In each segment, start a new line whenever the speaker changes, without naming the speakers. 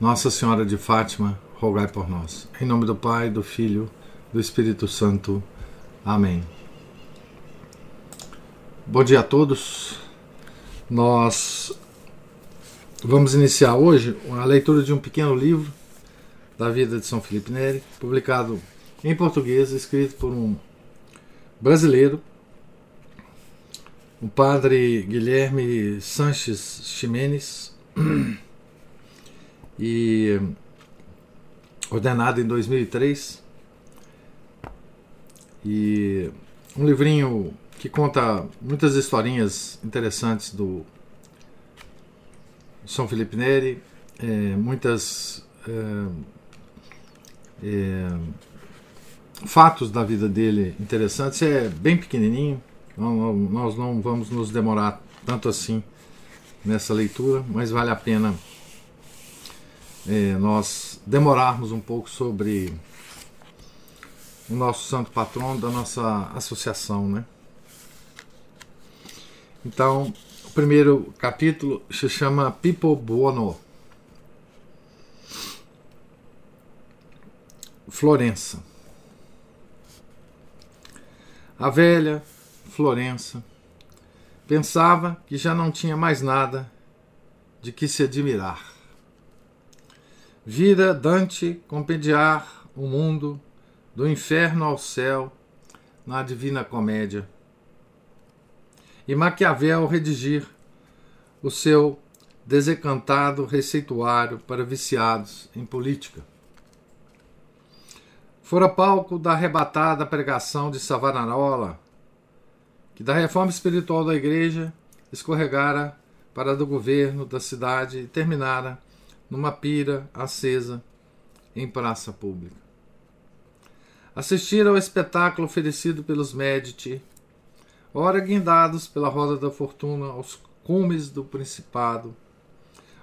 Nossa Senhora de Fátima, rogai por nós. Em nome do Pai, do Filho, do Espírito Santo. Amém. Bom dia a todos. Nós vamos iniciar hoje a leitura de um pequeno livro da vida de São Felipe Neri, publicado em português, escrito por um brasileiro, o padre Guilherme Sanches Ximenes, e ordenado em 2003. E um livrinho que conta muitas historinhas interessantes do São Felipe Neri, é, muitas é, é, fatos da vida dele interessantes. É bem pequenininho, não, nós não vamos nos demorar tanto assim nessa leitura, mas vale a pena é, nós demorarmos um pouco sobre o nosso santo patrono da nossa associação, né? Então, o primeiro capítulo se chama Pipo Buono. Florença. A velha Florença pensava que já não tinha mais nada de que se admirar. Vira Dante compendiar o mundo do inferno ao céu na Divina Comédia. E Maquiavel redigir o seu desencantado receituário para viciados em política. Fora palco da arrebatada pregação de Savonarola, que da reforma espiritual da igreja escorregara para do governo da cidade e terminara numa pira acesa em praça pública. Assistir ao espetáculo oferecido pelos Medici, ora guindados pela roda da fortuna aos cumes do principado,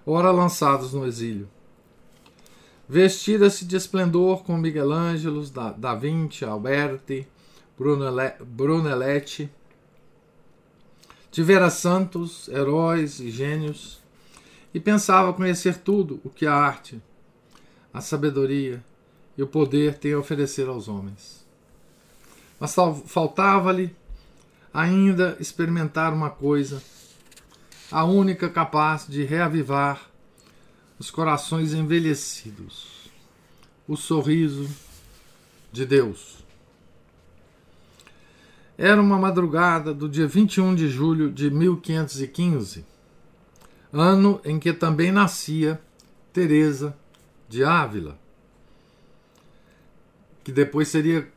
ora lançados no exílio. Vestida-se de esplendor com Miguel Ângelo, da, da Vinci, Alberti, Brunelletti. Tivera santos, heróis e gênios, e pensava conhecer tudo o que a arte, a sabedoria e o poder têm a oferecer aos homens. Mas faltava-lhe ainda experimentar uma coisa, a única capaz de reavivar os corações envelhecidos: o sorriso de Deus. Era uma madrugada do dia 21 de julho de 1515 ano em que também nascia Teresa de Ávila, que depois seria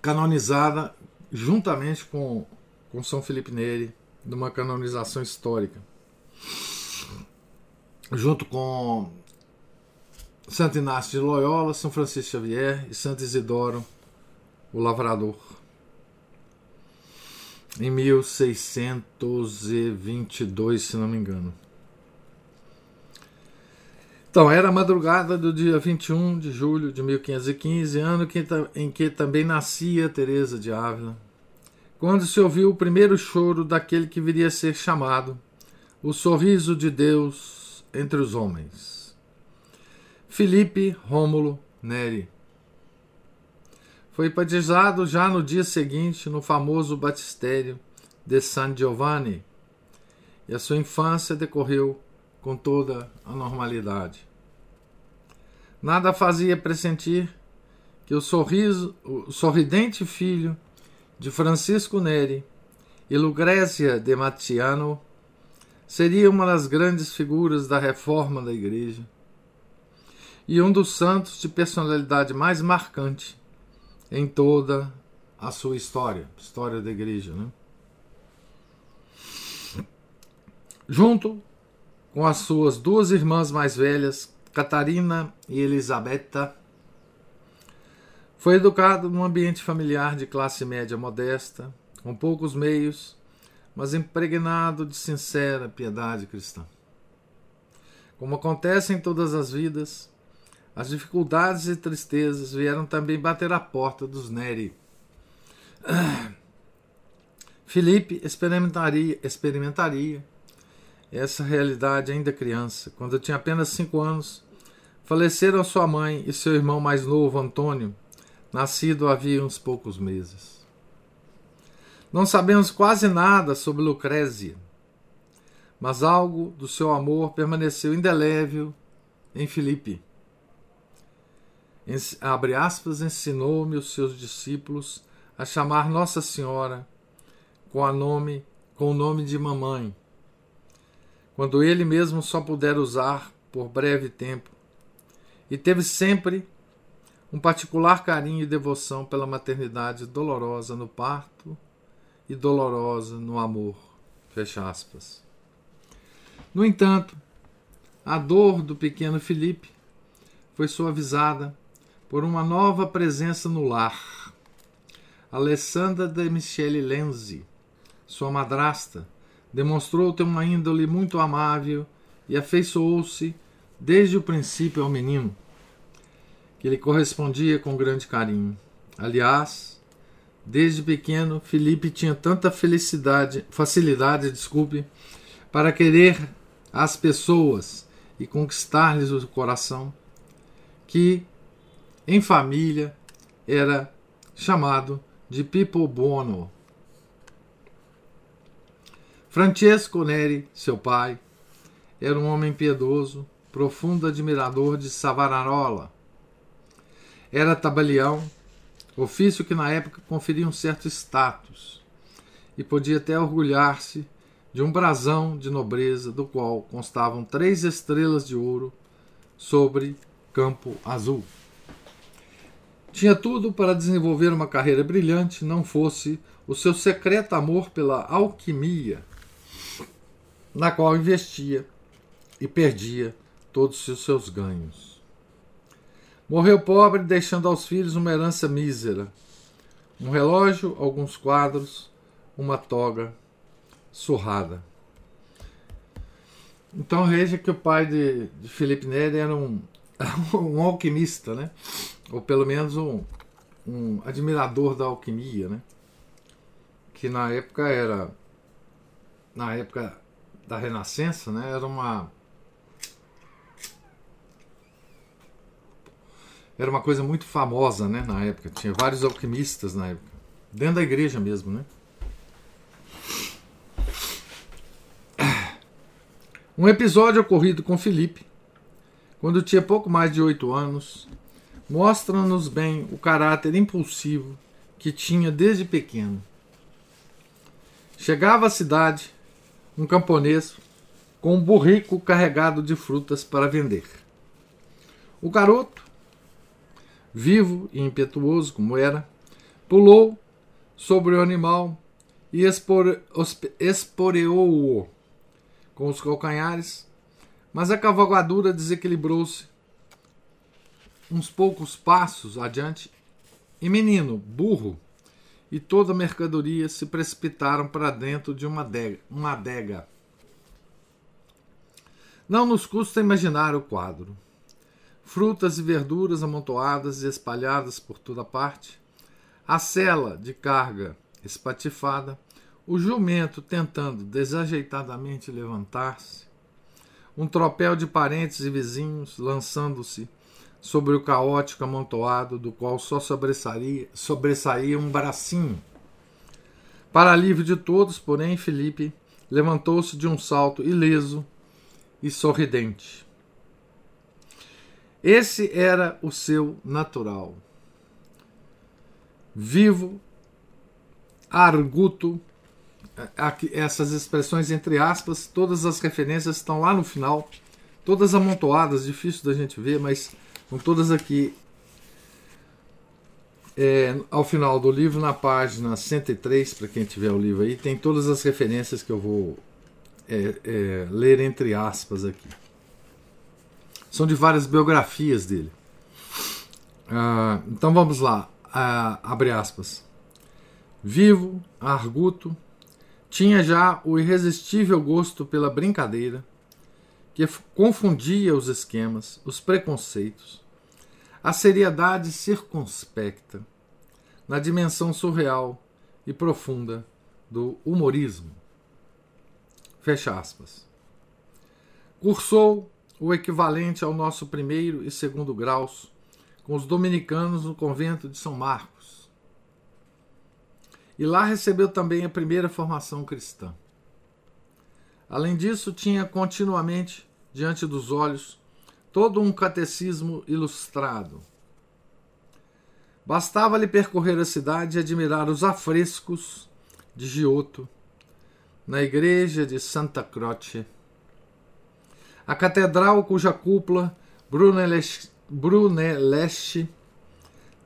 canonizada juntamente com, com São Felipe Neri, numa canonização histórica, junto com Santo Inácio de Loyola, São Francisco Xavier e Santo Isidoro, o Lavrador em 1622, se não me engano. Então, era a madrugada do dia 21 de julho de 1515, ano em que também nascia Teresa de Ávila, quando se ouviu o primeiro choro daquele que viria a ser chamado o sorriso de Deus entre os homens. Filipe Rômulo Neri foi batizado já no dia seguinte no famoso batistério de San Giovanni, e a sua infância decorreu com toda a normalidade. Nada fazia pressentir que o sorriso, o sorridente filho de Francisco Neri e Lucrécia de Matiano seria uma das grandes figuras da reforma da Igreja e um dos santos de personalidade mais marcante em toda a sua história, história da igreja. Né? Junto com as suas duas irmãs mais velhas, Catarina e Elisabetta. Foi educado num ambiente familiar de classe média modesta, com poucos meios, mas impregnado de sincera piedade cristã. Como acontece em todas as vidas, as dificuldades e tristezas vieram também bater à porta dos Neri. Felipe experimentaria, experimentaria essa realidade ainda criança. Quando tinha apenas cinco anos, faleceram sua mãe e seu irmão mais novo, Antônio, nascido havia uns poucos meses. Não sabemos quase nada sobre Lucrécia, mas algo do seu amor permaneceu indelével em Filipe. Abre aspas, ensinou-me os seus discípulos a chamar Nossa Senhora com, a nome, com o nome de mamãe, quando ele mesmo só puder usar por breve tempo, e teve sempre um particular carinho e devoção pela maternidade dolorosa no parto e dolorosa no amor. Fecha aspas. No entanto, a dor do pequeno Felipe foi suavizada por uma nova presença no lar. Alessandra de Michele Lenzi, sua madrasta, demonstrou ter uma índole muito amável e afeiçoou-se desde o princípio ao menino que lhe correspondia com grande carinho. Aliás, desde pequeno, Felipe tinha tanta felicidade, facilidade, desculpe, para querer as pessoas e conquistar-lhes o coração, que em família era chamado de Pipo Buono. Francesco Neri, seu pai, era um homem piedoso, profundo admirador de Savonarola, era tabelião, ofício que na época conferia um certo status, e podia até orgulhar-se de um brasão de nobreza do qual constavam três estrelas de ouro sobre campo azul. Tinha tudo para desenvolver uma carreira brilhante, não fosse o seu secreto amor pela alquimia, na qual investia e perdia todos os seus ganhos. Morreu pobre, deixando aos filhos uma herança mísera: um relógio, alguns quadros, uma toga surrada. Então veja que o pai de, de Felipe Neri era um, um alquimista, né? Ou pelo menos um, um admirador da alquimia, né? que na época era na época da Renascença, né? era uma era uma coisa muito famosa né, na época. Tinha vários alquimistas na época. Dentro da igreja mesmo, né? Um episódio ocorrido com Felipe, quando tinha pouco mais de oito anos, mostra-nos bem o caráter impulsivo que tinha desde pequeno. Chegava à cidade um camponês com um burrico carregado de frutas para vender. O garoto vivo e impetuoso como era, pulou sobre o animal e esporeou-o com os calcanhares, mas a cavalgadura desequilibrou-se uns poucos passos adiante e menino, burro, e toda a mercadoria se precipitaram para dentro de uma adega, uma adega. Não nos custa imaginar o quadro frutas e verduras amontoadas e espalhadas por toda parte, a cela de carga espatifada, o jumento tentando desajeitadamente levantar-se, um tropel de parentes e vizinhos lançando-se sobre o caótico amontoado do qual só sobressaía um bracinho. Para alívio de todos, porém, Felipe levantou-se de um salto ileso e sorridente. Esse era o seu natural. Vivo, arguto, essas expressões entre aspas, todas as referências estão lá no final, todas amontoadas, difícil da gente ver, mas com todas aqui é, ao final do livro, na página 103, para quem tiver o livro aí, tem todas as referências que eu vou é, é, ler entre aspas aqui. São de várias biografias dele. Ah, então vamos lá, ah, abre aspas. Vivo, arguto, tinha já o irresistível gosto pela brincadeira, que confundia os esquemas, os preconceitos, a seriedade circunspecta, na dimensão surreal e profunda do humorismo. Fecha aspas. Cursou o equivalente ao nosso primeiro e segundo graus com os dominicanos no convento de São Marcos. E lá recebeu também a primeira formação cristã. Além disso, tinha continuamente diante dos olhos todo um catecismo ilustrado. Bastava-lhe percorrer a cidade e admirar os afrescos de Giotto na igreja de Santa Croce, a catedral cuja cúpula Brunelleschi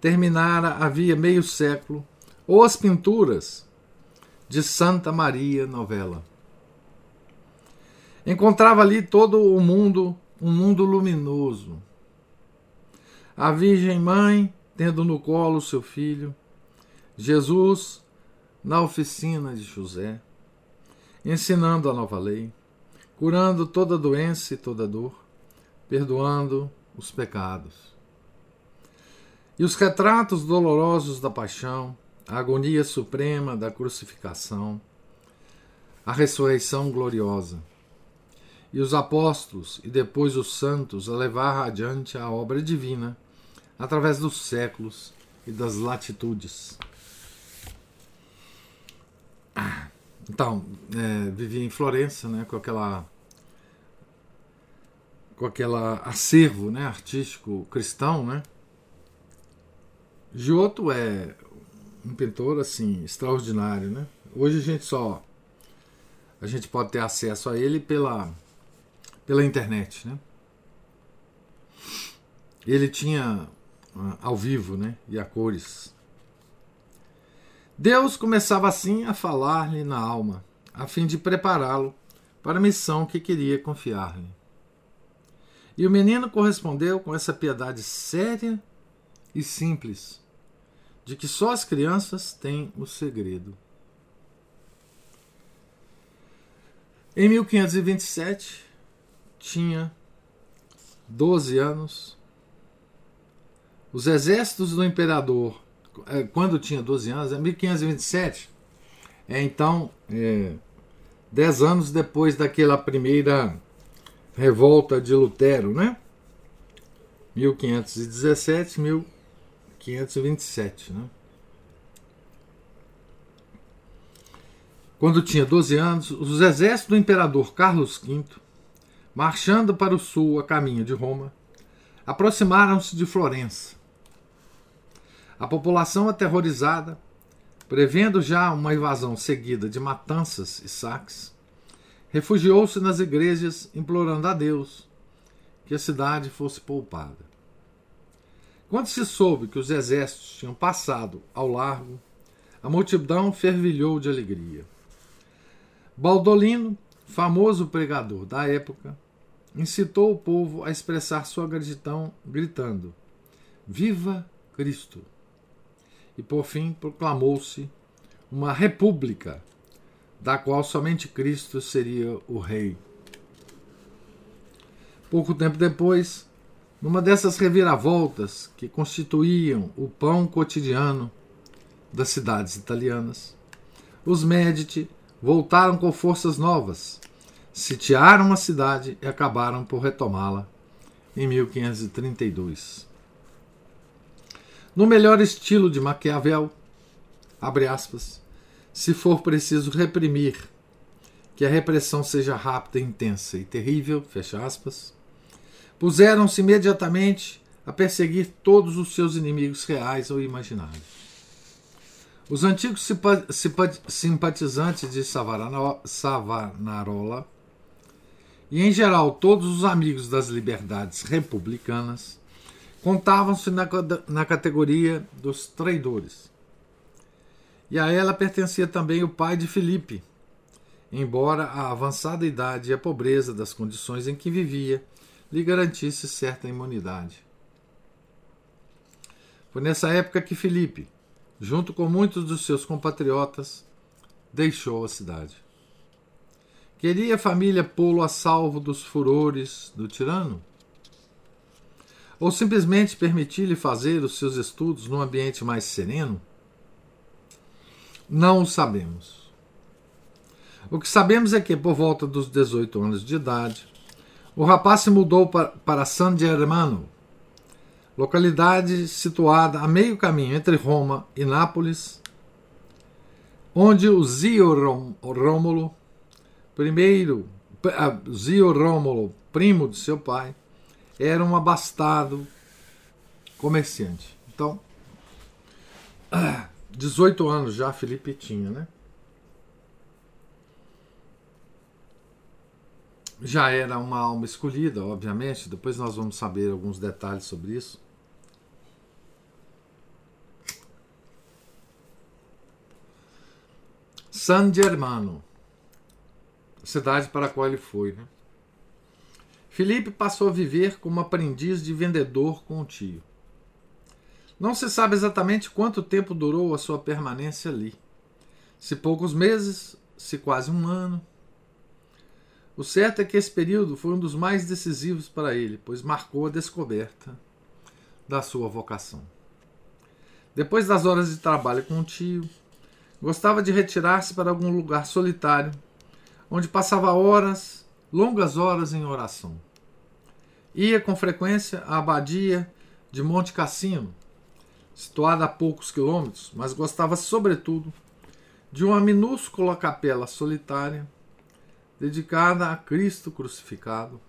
terminara havia meio século, ou as pinturas de Santa Maria Novella. Encontrava ali todo o mundo, um mundo luminoso. A Virgem Mãe tendo no colo seu filho, Jesus na oficina de José, ensinando a nova lei, curando toda doença e toda dor, perdoando os pecados. E os retratos dolorosos da paixão, a agonia suprema da crucificação, a ressurreição gloriosa e os apóstolos e depois os santos a levar adiante a obra divina através dos séculos e das latitudes. Então, é, vivia em Florença, né, com aquela com aquela acervo, né, artístico cristão, né? Giotto é um pintor assim extraordinário, né? Hoje a gente só a gente pode ter acesso a ele pela pela internet, né? Ele tinha uh, ao vivo, né? E a cores. Deus começava assim a falar-lhe na alma, a fim de prepará-lo para a missão que queria confiar-lhe. E o menino correspondeu com essa piedade séria e simples, de que só as crianças têm o segredo. Em 1527, tinha 12 anos. Os exércitos do imperador, é, quando tinha 12 anos, é 1527, é então é, 10 anos depois daquela primeira revolta de Lutero, né? 1517, 1527, né? Quando tinha 12 anos, os exércitos do imperador Carlos V marchando para o sul a caminho de Roma, aproximaram-se de Florença. A população aterrorizada, prevendo já uma invasão seguida de matanças e saques, refugiou-se nas igrejas implorando a Deus que a cidade fosse poupada. Quando se soube que os exércitos tinham passado ao largo, a multidão fervilhou de alegria. Baldolino, famoso pregador da época, incitou o povo a expressar sua gratidão gritando: Viva Cristo! E por fim proclamou-se uma república, da qual somente Cristo seria o rei. Pouco tempo depois, numa dessas reviravoltas que constituíam o pão cotidiano das cidades italianas, os Médici voltaram com forças novas sitiaram a cidade e acabaram por retomá-la em 1532. No melhor estilo de Maquiavel, abre aspas, se for preciso reprimir, que a repressão seja rápida, intensa e terrível, fecha aspas, puseram-se imediatamente a perseguir todos os seus inimigos reais ou imaginários. Os antigos simpatizantes de Savonarola e, em geral, todos os amigos das liberdades republicanas contavam-se na, na categoria dos traidores. E a ela pertencia também o pai de Filipe, embora a avançada idade e a pobreza das condições em que vivia lhe garantisse certa imunidade. Foi nessa época que Filipe, junto com muitos dos seus compatriotas, deixou a cidade. Queria a família pô-lo a salvo dos furores do tirano? Ou simplesmente permitir-lhe fazer os seus estudos num ambiente mais sereno? Não o sabemos. O que sabemos é que, por volta dos 18 anos de idade, o rapaz se mudou para San Germano, localidade situada a meio caminho entre Roma e Nápoles, onde o Zio Rômulo, primeiro Zio Rômulo, primo de seu pai, era um abastado comerciante. Então, 18 anos já Felipe tinha, né? Já era uma alma escolhida, obviamente. Depois nós vamos saber alguns detalhes sobre isso. San Germano, cidade para a qual ele foi. Né? Felipe passou a viver como aprendiz de vendedor com o tio. Não se sabe exatamente quanto tempo durou a sua permanência ali. Se poucos meses, se quase um ano. O certo é que esse período foi um dos mais decisivos para ele, pois marcou a descoberta da sua vocação. Depois das horas de trabalho com o tio, gostava de retirar-se para algum lugar solitário, onde passava horas, longas horas em oração. Ia com frequência à abadia de Monte Cassino, situada a poucos quilômetros, mas gostava sobretudo de uma minúscula capela solitária dedicada a Cristo crucificado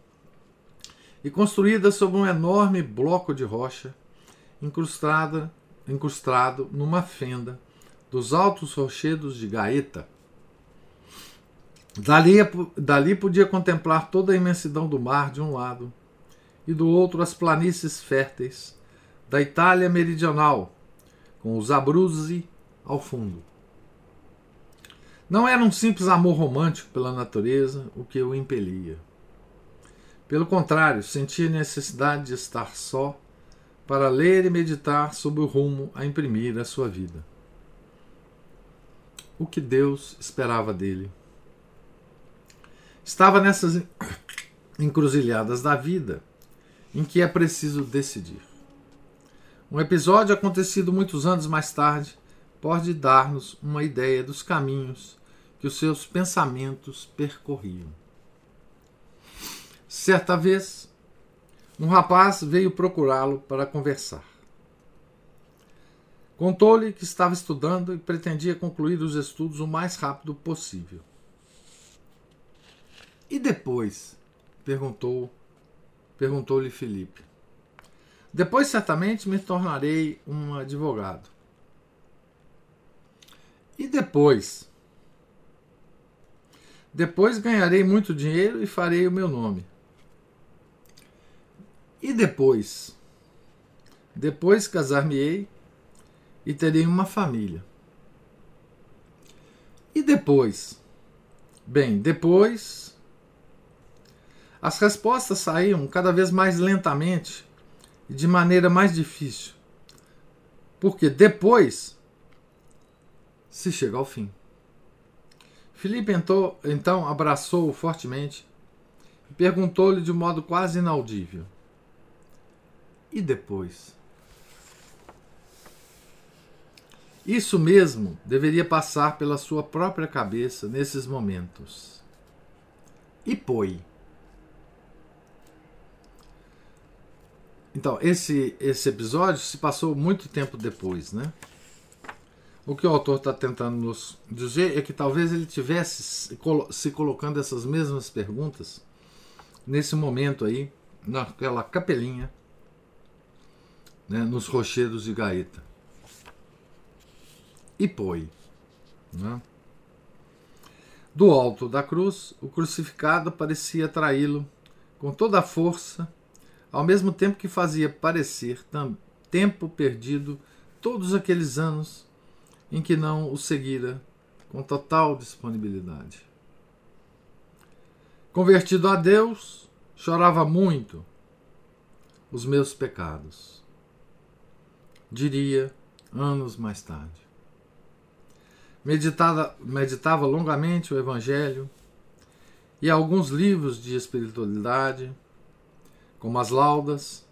e construída sobre um enorme bloco de rocha incrustada, incrustado numa fenda dos altos rochedos de Gaeta. Dali, dali podia contemplar toda a imensidão do mar de um lado e do outro as planícies férteis da Itália meridional, com os Abruzzi ao fundo. Não era um simples amor romântico pela natureza o que o impelia. Pelo contrário, sentia necessidade de estar só para ler e meditar sobre o rumo a imprimir a sua vida. O que Deus esperava dele. Estava nessas encruzilhadas da vida em que é preciso decidir. Um episódio acontecido muitos anos mais tarde pode dar-nos uma ideia dos caminhos que os seus pensamentos percorriam. Certa vez, um rapaz veio procurá-lo para conversar. Contou-lhe que estava estudando e pretendia concluir os estudos o mais rápido possível. E depois? perguntou perguntou-lhe Felipe. Depois certamente me tornarei um advogado. E depois? Depois ganharei muito dinheiro e farei o meu nome. E depois? Depois casar-me-ei e terei uma família. E depois? Bem, depois. As respostas saíam cada vez mais lentamente e de maneira mais difícil. Porque depois se chega ao fim. Filipe entrou, então abraçou-o fortemente e perguntou-lhe de modo quase inaudível: E depois? Isso mesmo deveria passar pela sua própria cabeça nesses momentos. E foi. Então, esse, esse episódio se passou muito tempo depois, né? O que o autor está tentando nos dizer é que talvez ele tivesse se colocando essas mesmas perguntas nesse momento aí, naquela capelinha, né, nos rochedos de Gaeta. E foi. Né? Do alto da cruz, o crucificado parecia traí-lo com toda a força ao mesmo tempo que fazia parecer tempo perdido todos aqueles anos em que não o seguira com total disponibilidade. Convertido a Deus, chorava muito os meus pecados. Diria anos mais tarde. Meditava, meditava longamente o Evangelho e alguns livros de espiritualidade, como as Laudas,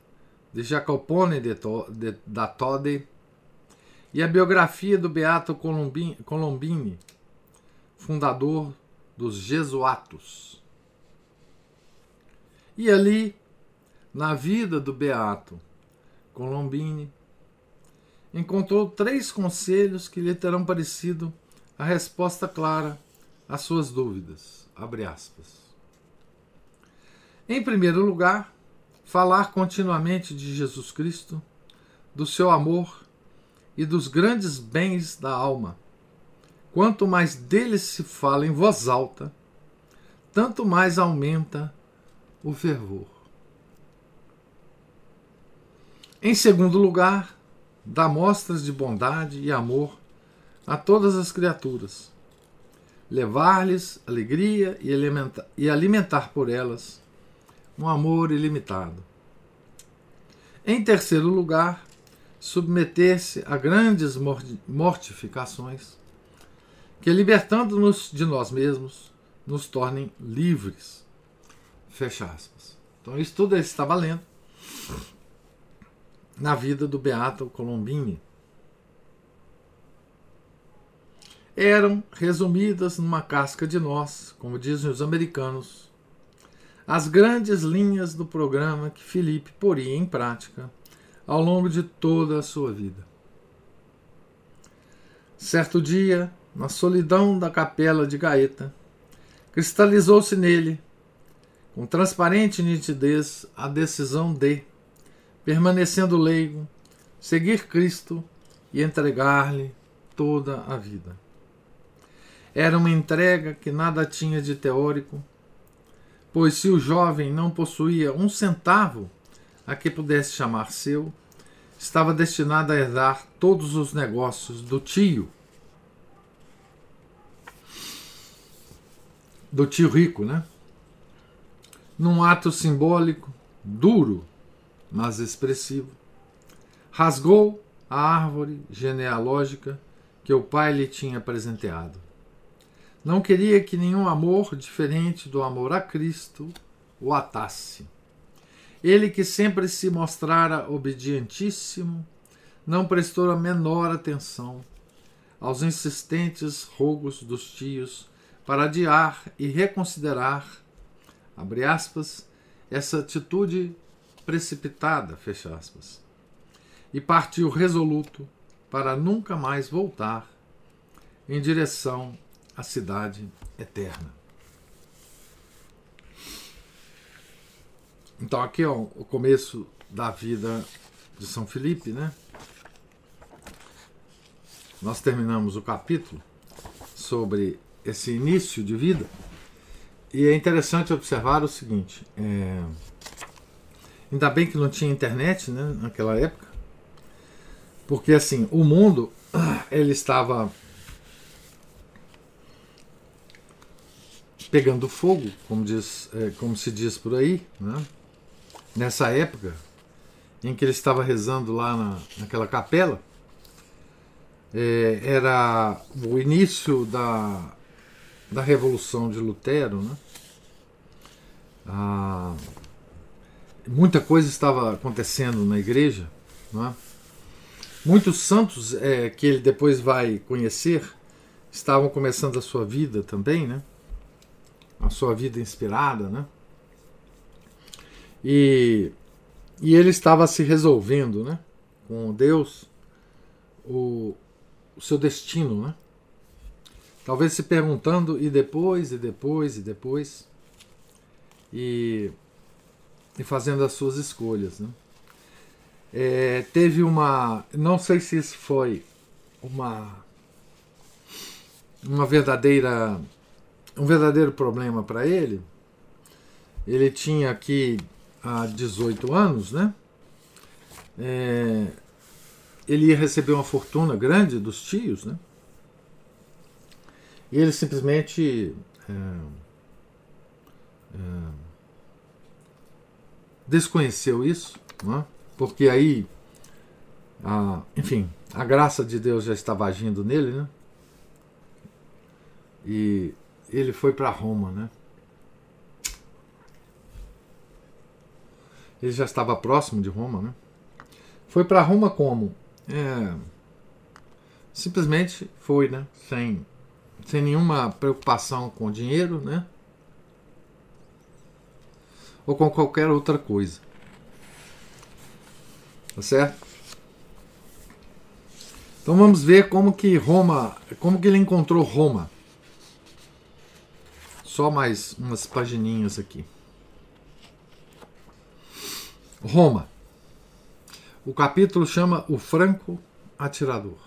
de Jacopone de, de, da Tode, e a biografia do Beato Colombini, fundador dos Jesuatos. E ali, na vida do Beato Colombini, encontrou três conselhos que lhe terão parecido a resposta clara às suas dúvidas. Em primeiro lugar, falar continuamente de Jesus Cristo, do seu amor e dos grandes bens da alma. Quanto mais dele se fala em voz alta, tanto mais aumenta o fervor. Em segundo lugar, dá mostras de bondade e amor a todas as criaturas, levar-lhes alegria e alimentar, e alimentar por elas um amor ilimitado. Em terceiro lugar, submeter-se a grandes mortificações que, libertando-nos de nós mesmos, nos tornem livres. Fecha aspas. Então, isso tudo está valendo na vida do Beato Colombini. Eram resumidas numa casca de nós, como dizem os americanos, as grandes linhas do programa que Felipe poria em prática ao longo de toda a sua vida. Certo dia, na solidão da capela de Gaeta, cristalizou-se nele, com transparente nitidez, a decisão de, permanecendo leigo, seguir Cristo e entregar-lhe toda a vida. Era uma entrega que nada tinha de teórico, pois se o jovem não possuía um centavo a que pudesse chamar seu, estava destinado a herdar todos os negócios do tio. Do tio rico, né? Num ato simbólico, duro, mas expressivo, rasgou a árvore genealógica que o pai lhe tinha presenteado. Não queria que nenhum amor diferente do amor a Cristo o atasse. Ele que sempre se mostrara obedientíssimo, não prestou a menor atenção aos insistentes rogos dos tios para adiar e reconsiderar, abre aspas, essa atitude precipitada, fecha aspas, e partiu resoluto para nunca mais voltar em direção à cidade eterna. Então aqui é o começo da vida de São Felipe, né? Nós terminamos o capítulo sobre esse início de vida e é interessante observar o seguinte: é, ainda bem que não tinha internet, né, naquela época, porque assim o mundo ele estava pegando fogo, como diz, é, como se diz por aí, né? nessa época em que ele estava rezando lá na, naquela capela, é, era o início da, da Revolução de Lutero, né? Ah, muita coisa estava acontecendo na igreja, é? muitos santos é, que ele depois vai conhecer estavam começando a sua vida também, né? A sua vida inspirada, né? E, e ele estava se resolvendo né, com Deus o, o seu destino. Né? Talvez se perguntando, e depois, e depois, e depois. E, e fazendo as suas escolhas. Né? É, teve uma. Não sei se isso foi uma. Uma verdadeira. Um verdadeiro problema para ele. Ele tinha aqui há 18 anos, né? É, ele ia receber uma fortuna grande dos tios, né? E ele simplesmente é, é, desconheceu isso, né? porque aí, a, enfim, a graça de Deus já estava agindo nele, né? E ele foi para Roma, né? Ele já estava próximo de Roma, né? Foi para Roma como? É, simplesmente foi, né? Sem, sem nenhuma preocupação com dinheiro, né? Ou com qualquer outra coisa. Tá certo? Então vamos ver como que Roma, como que ele encontrou Roma. Só mais umas pagininhas aqui. Roma. O capítulo chama O Franco Atirador.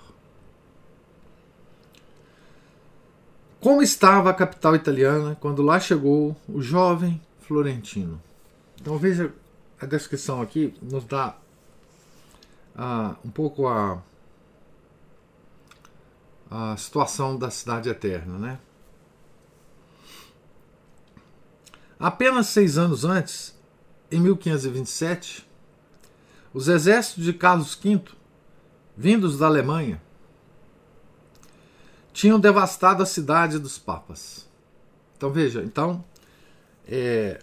Como estava a capital italiana quando lá chegou o jovem Florentino? Então veja a descrição aqui, nos dá uh, um pouco a, a situação da cidade eterna, né? Apenas seis anos antes, em 1527, os exércitos de Carlos V, vindos da Alemanha, tinham devastado a cidade dos papas. Então veja, então é,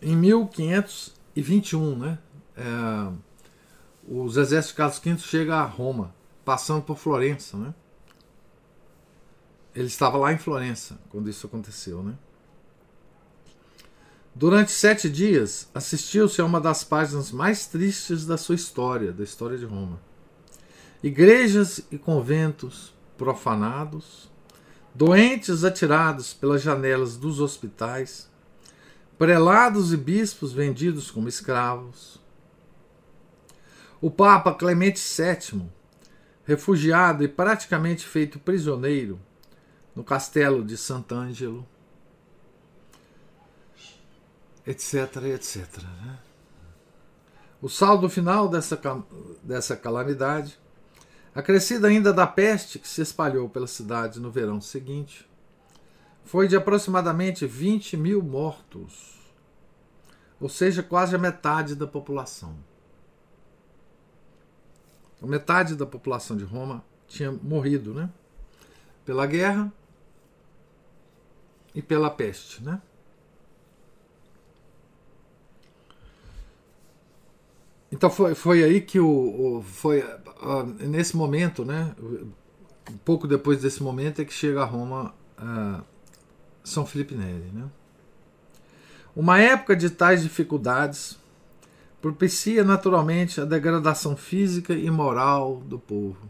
em 1521, né, é, os exércitos de Carlos V chegam a Roma, passando por Florença, né? Ele estava lá em Florença quando isso aconteceu, né? Durante sete dias, assistiu-se a uma das páginas mais tristes da sua história, da história de Roma. Igrejas e conventos profanados, doentes atirados pelas janelas dos hospitais, prelados e bispos vendidos como escravos. O Papa Clemente VII, refugiado e praticamente feito prisioneiro no castelo de Sant'Angelo, etc, etc. Né? O saldo final dessa, dessa calamidade, acrescida ainda da peste que se espalhou pela cidade no verão seguinte, foi de aproximadamente 20 mil mortos, ou seja, quase a metade da população. A metade da população de Roma tinha morrido, né? Pela guerra e pela peste, né? Então foi, foi aí que o, o foi uh, nesse momento, né? Um pouco depois desse momento é que chega a Roma uh, São Felipe Neri, né? Uma época de tais dificuldades propicia naturalmente a degradação física e moral do povo.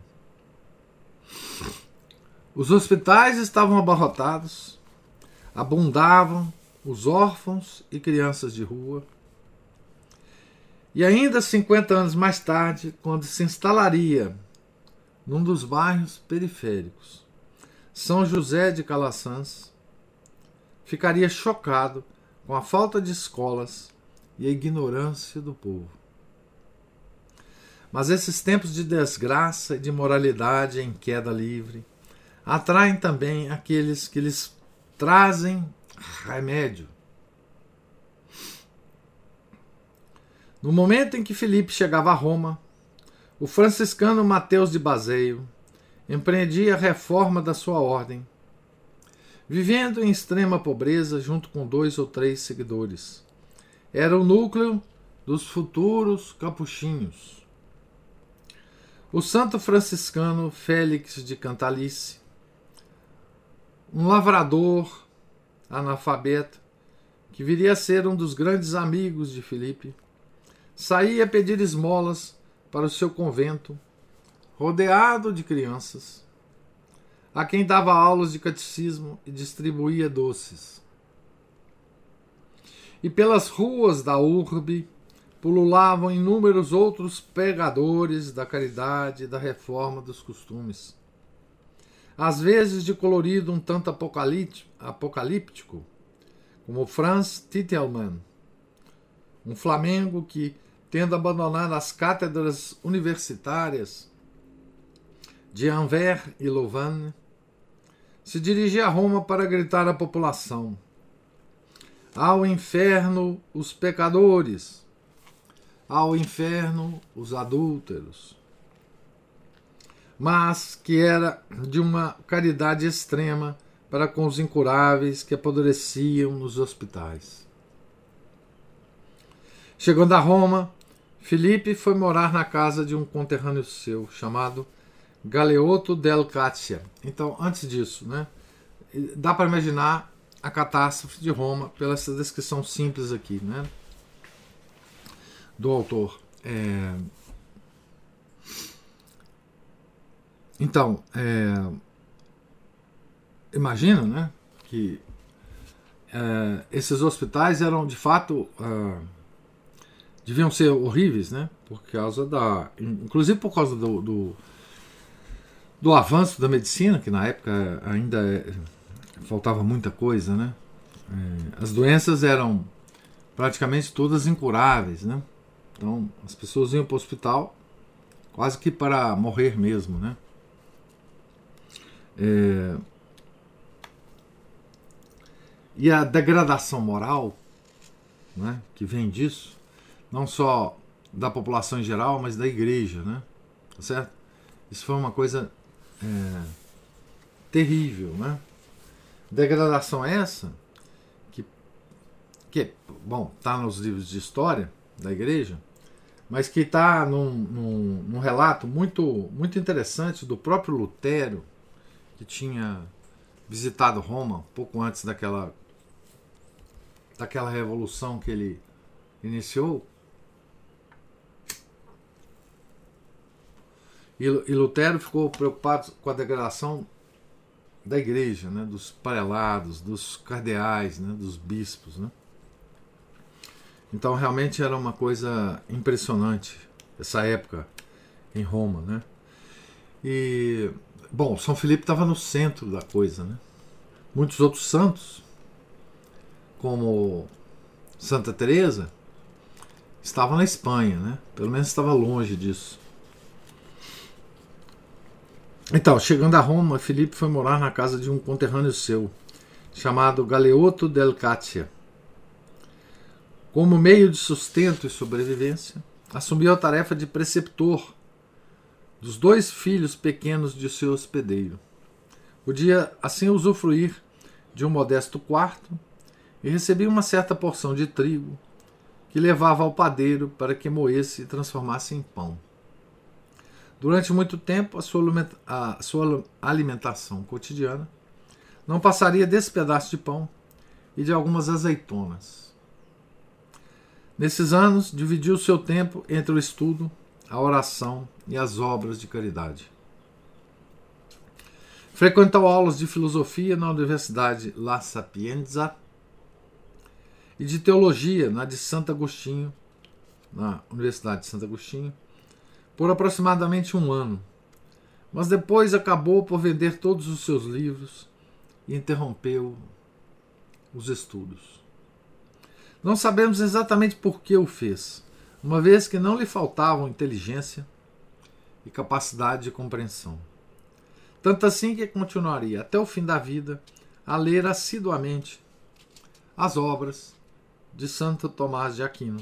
Os hospitais estavam abarrotados, abundavam os órfãos e crianças de rua e ainda 50 anos mais tarde, quando se instalaria num dos bairros periféricos, São José de Calaçãs, ficaria chocado com a falta de escolas e a ignorância do povo. Mas esses tempos de desgraça e de moralidade em queda livre atraem também aqueles que lhes trazem remédio No momento em que Felipe chegava a Roma, o franciscano Mateus de Baseio empreendia a reforma da sua ordem, vivendo em extrema pobreza junto com dois ou três seguidores. Era o núcleo dos futuros capuchinhos. O santo franciscano Félix de Cantalice, um lavrador analfabeto que viria a ser um dos grandes amigos de Filipe, saía a pedir esmolas para o seu convento, rodeado de crianças, a quem dava aulas de catecismo e distribuía doces. E pelas ruas da urbe pululavam inúmeros outros pregadores da caridade e da reforma dos costumes. Às vezes de colorido um tanto apocalíptico, como Franz Titelmann, um flamengo que, tendo abandonado as cátedras universitárias de Anvers e Louvain, se dirigia a Roma para gritar à população: Ao inferno os pecadores, ao inferno os adúlteros. Mas que era de uma caridade extrema para com os incuráveis que apodreciam nos hospitais. Chegando a Roma, Filipe foi morar na casa de um conterrâneo seu, chamado Galeotto del Catia. Então, antes disso, né, dá para imaginar a catástrofe de Roma pela essa descrição simples aqui, né, do autor. É... Então, é... imagina, né, que é, esses hospitais eram de fato é, deviam ser horríveis, né, por causa da, inclusive por causa do, do do avanço da medicina, que na época ainda é, faltava muita coisa, né? É, as doenças eram praticamente todas incuráveis, né? Então as pessoas iam para o hospital quase que para morrer mesmo, né? É, e a degradação moral, né, que vem disso, não só da população em geral, mas da igreja, né? Tá certo? Isso foi uma coisa é, terrível, né? Degradação essa que, que bom, está nos livros de história da igreja, mas que está num, num, num, relato muito, muito interessante do próprio Lutero, que tinha visitado Roma pouco antes daquela, daquela revolução que ele iniciou E, Lutero ficou preocupado com a degradação da igreja, né, dos prelados, dos cardeais, né, dos bispos. Né? Então realmente era uma coisa impressionante essa época em Roma. Né? E, bom, São Felipe estava no centro da coisa. Né? Muitos outros santos, como Santa Teresa, estavam na Espanha, né? pelo menos estava longe disso. Então, chegando a Roma, Filipe foi morar na casa de um conterrâneo seu, chamado Galeotto del Catia. Como meio de sustento e sobrevivência, assumiu a tarefa de preceptor dos dois filhos pequenos de seu hospedeiro. Podia assim usufruir de um modesto quarto e recebia uma certa porção de trigo que levava ao padeiro para que moesse e transformasse em pão. Durante muito tempo, a sua, alimentação cotidiana não passaria desse pedaço de pão e de algumas azeitonas. Nesses anos, dividiu seu tempo entre o estudo, a oração e as obras de caridade. Frequentou aulas de filosofia na Universidade La Sapienza e de teologia na de Santo Agostinho, na Universidade de Santo Agostinho, por aproximadamente um ano, mas depois acabou por vender todos os seus livros e interrompeu os estudos. Não sabemos exatamente por que o fez, uma vez que não lhe faltavam inteligência e capacidade de compreensão. Tanto assim que continuaria até o fim da vida a ler assiduamente as obras de Santo Tomás de Aquino,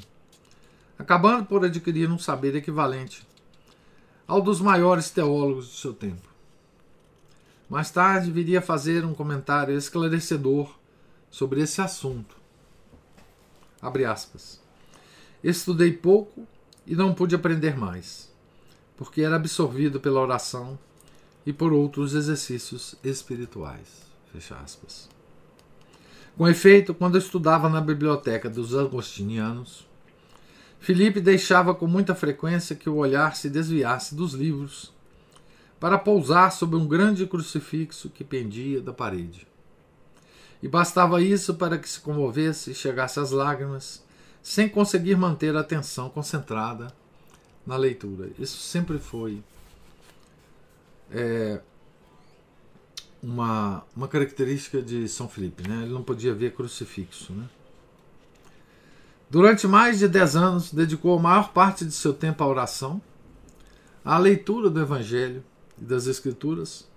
acabando por adquirir um saber equivalente ao dos maiores teólogos do seu tempo. Mais tarde viria fazer um comentário esclarecedor sobre esse assunto. Abre aspas. Estudei pouco e não pude aprender mais, porque era absorvido pela oração e por outros exercícios espirituais. Fecha aspas. Com efeito, quando eu estudava na biblioteca dos agostinianos, Filipe deixava com muita frequência que o olhar se desviasse dos livros para pousar sobre um grande crucifixo que pendia da parede. E bastava isso para que se comovesse e chegasse às lágrimas, sem conseguir manter a atenção concentrada na leitura. Isso sempre foi é, uma, uma característica de São Felipe. Né? Ele não podia ver crucifixo. Né? Durante mais de dez anos, dedicou a maior parte de seu tempo à oração, à leitura do Evangelho e das Escrituras,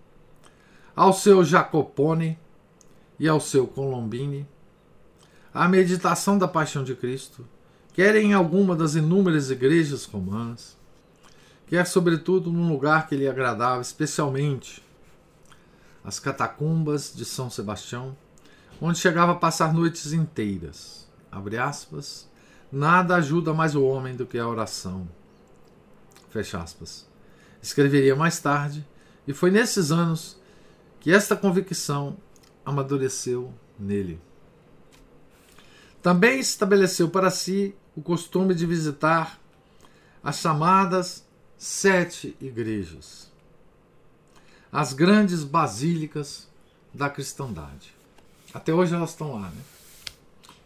ao seu Jacopone e ao seu Colombini, à meditação da paixão de Cristo, quer em alguma das inúmeras igrejas romanas, quer sobretudo num lugar que lhe agradava especialmente, as catacumbas de São Sebastião, onde chegava a passar noites inteiras. Abre aspas, nada ajuda mais o homem do que a oração. Fecha aspas. Escreveria mais tarde, e foi nesses anos que esta convicção amadureceu nele. Também estabeleceu para si o costume de visitar as chamadas sete igrejas, as grandes basílicas da cristandade. Até hoje elas estão lá, né?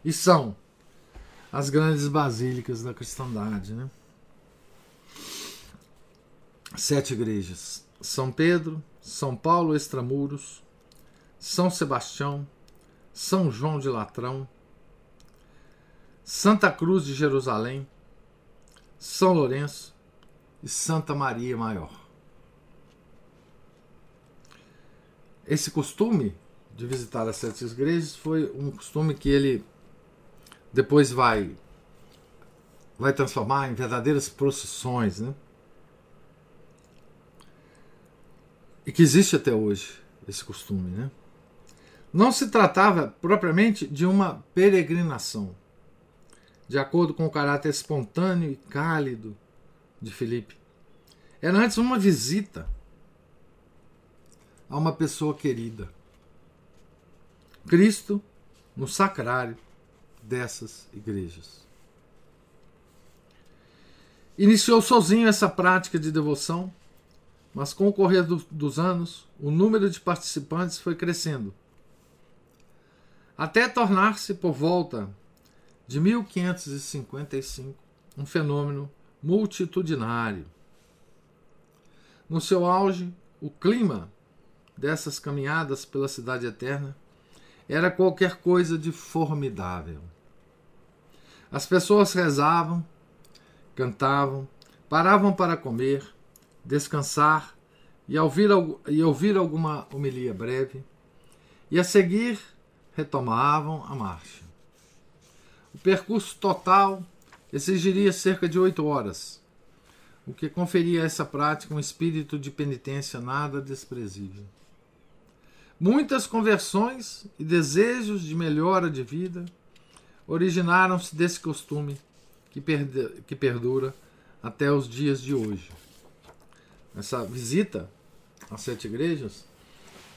E são as grandes basílicas da cristandade, né? Sete igrejas: São Pedro, São Paulo Extramuros, São Sebastião, São João de Latrão, Santa Cruz de Jerusalém, São Lourenço e Santa Maria Maior. Esse costume de visitar as sete igrejas foi um costume que ele depois vai vai transformar em verdadeiras procissões, né? E que existe até hoje esse costume, né? Não se tratava propriamente de uma peregrinação, de acordo com o caráter espontâneo e cálido de Felipe. Era antes uma visita a uma pessoa querida. Cristo no sacrário dessas igrejas. Iniciou sozinho essa prática de devoção, mas com o correr do, dos anos, o número de participantes foi crescendo, até tornar-se por volta de 1555 um fenômeno multitudinário. No seu auge, o clima dessas caminhadas pela Cidade Eterna era qualquer coisa de formidável. As pessoas rezavam, cantavam, paravam para comer, descansar e ouvir, e ouvir alguma homilia breve, e a seguir retomavam a marcha. O percurso total exigiria cerca de oito horas, o que conferia a essa prática um espírito de penitência nada desprezível. Muitas conversões e desejos de melhora de vida originaram-se desse costume que, que perdura até os dias de hoje. Essa visita às sete igrejas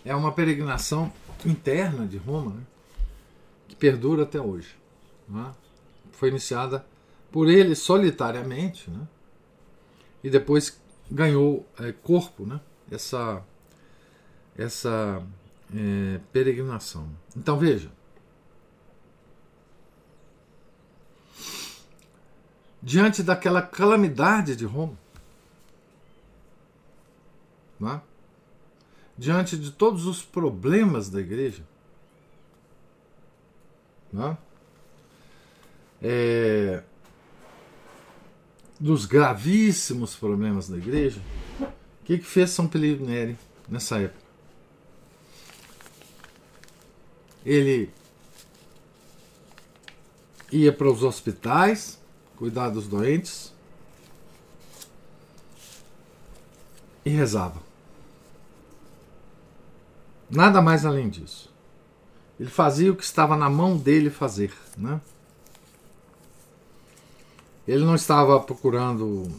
é uma peregrinação interna de Roma né, que perdura até hoje. Né? Foi iniciada por ele solitariamente né, e depois ganhou é, corpo né, essa, essa é, peregrinação. Então veja, diante daquela calamidade de Roma, é? diante de todos os problemas da igreja, é? É, dos gravíssimos problemas da igreja, o que, que fez São Felipe Neri nessa época? Ele ia para os hospitais, cuidar dos doentes e rezava. Nada mais além disso. Ele fazia o que estava na mão dele fazer. Né? Ele não estava procurando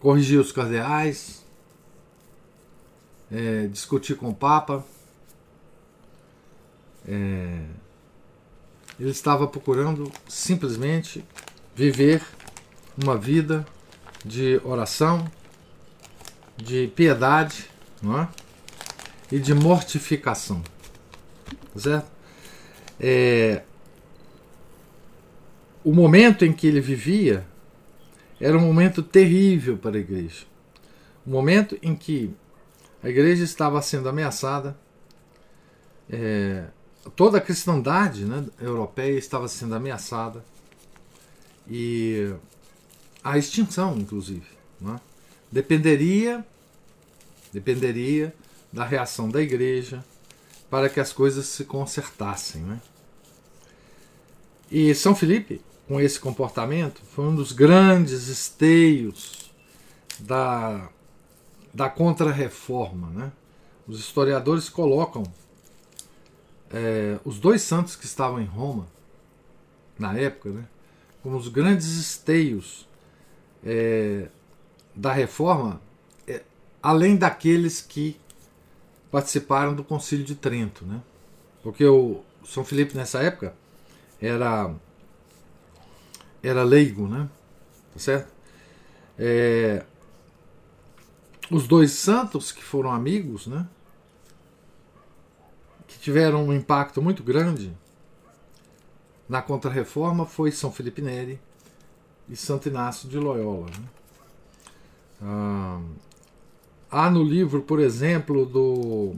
corrigir os cardeais, é, discutir com o Papa. É, ele estava procurando simplesmente viver uma vida de oração, de piedade não é? e de mortificação. Certo? É, o momento em que ele vivia era um momento terrível para a igreja. Um momento em que a igreja estava sendo ameaçada, é, toda a cristandade né, europeia estava sendo ameaçada e a extinção, inclusive, né, dependeria dependeria da reação da igreja para que as coisas se consertassem. Né? E São Felipe, com esse comportamento, foi um dos grandes esteios da, da contra-reforma. Né? Os historiadores colocam é, os dois santos que estavam em Roma, na época, né, como os grandes esteios é, da reforma, é, além daqueles que participaram do Concílio de Trento. Né? Porque o São Felipe, nessa época, era, era leigo, né? Tá certo? É, os dois santos que foram amigos, né? Que tiveram um impacto muito grande na Contra-Reforma foi São Felipe Neri e Santo Inácio de Loyola. Né? Ah, há no livro, por exemplo, do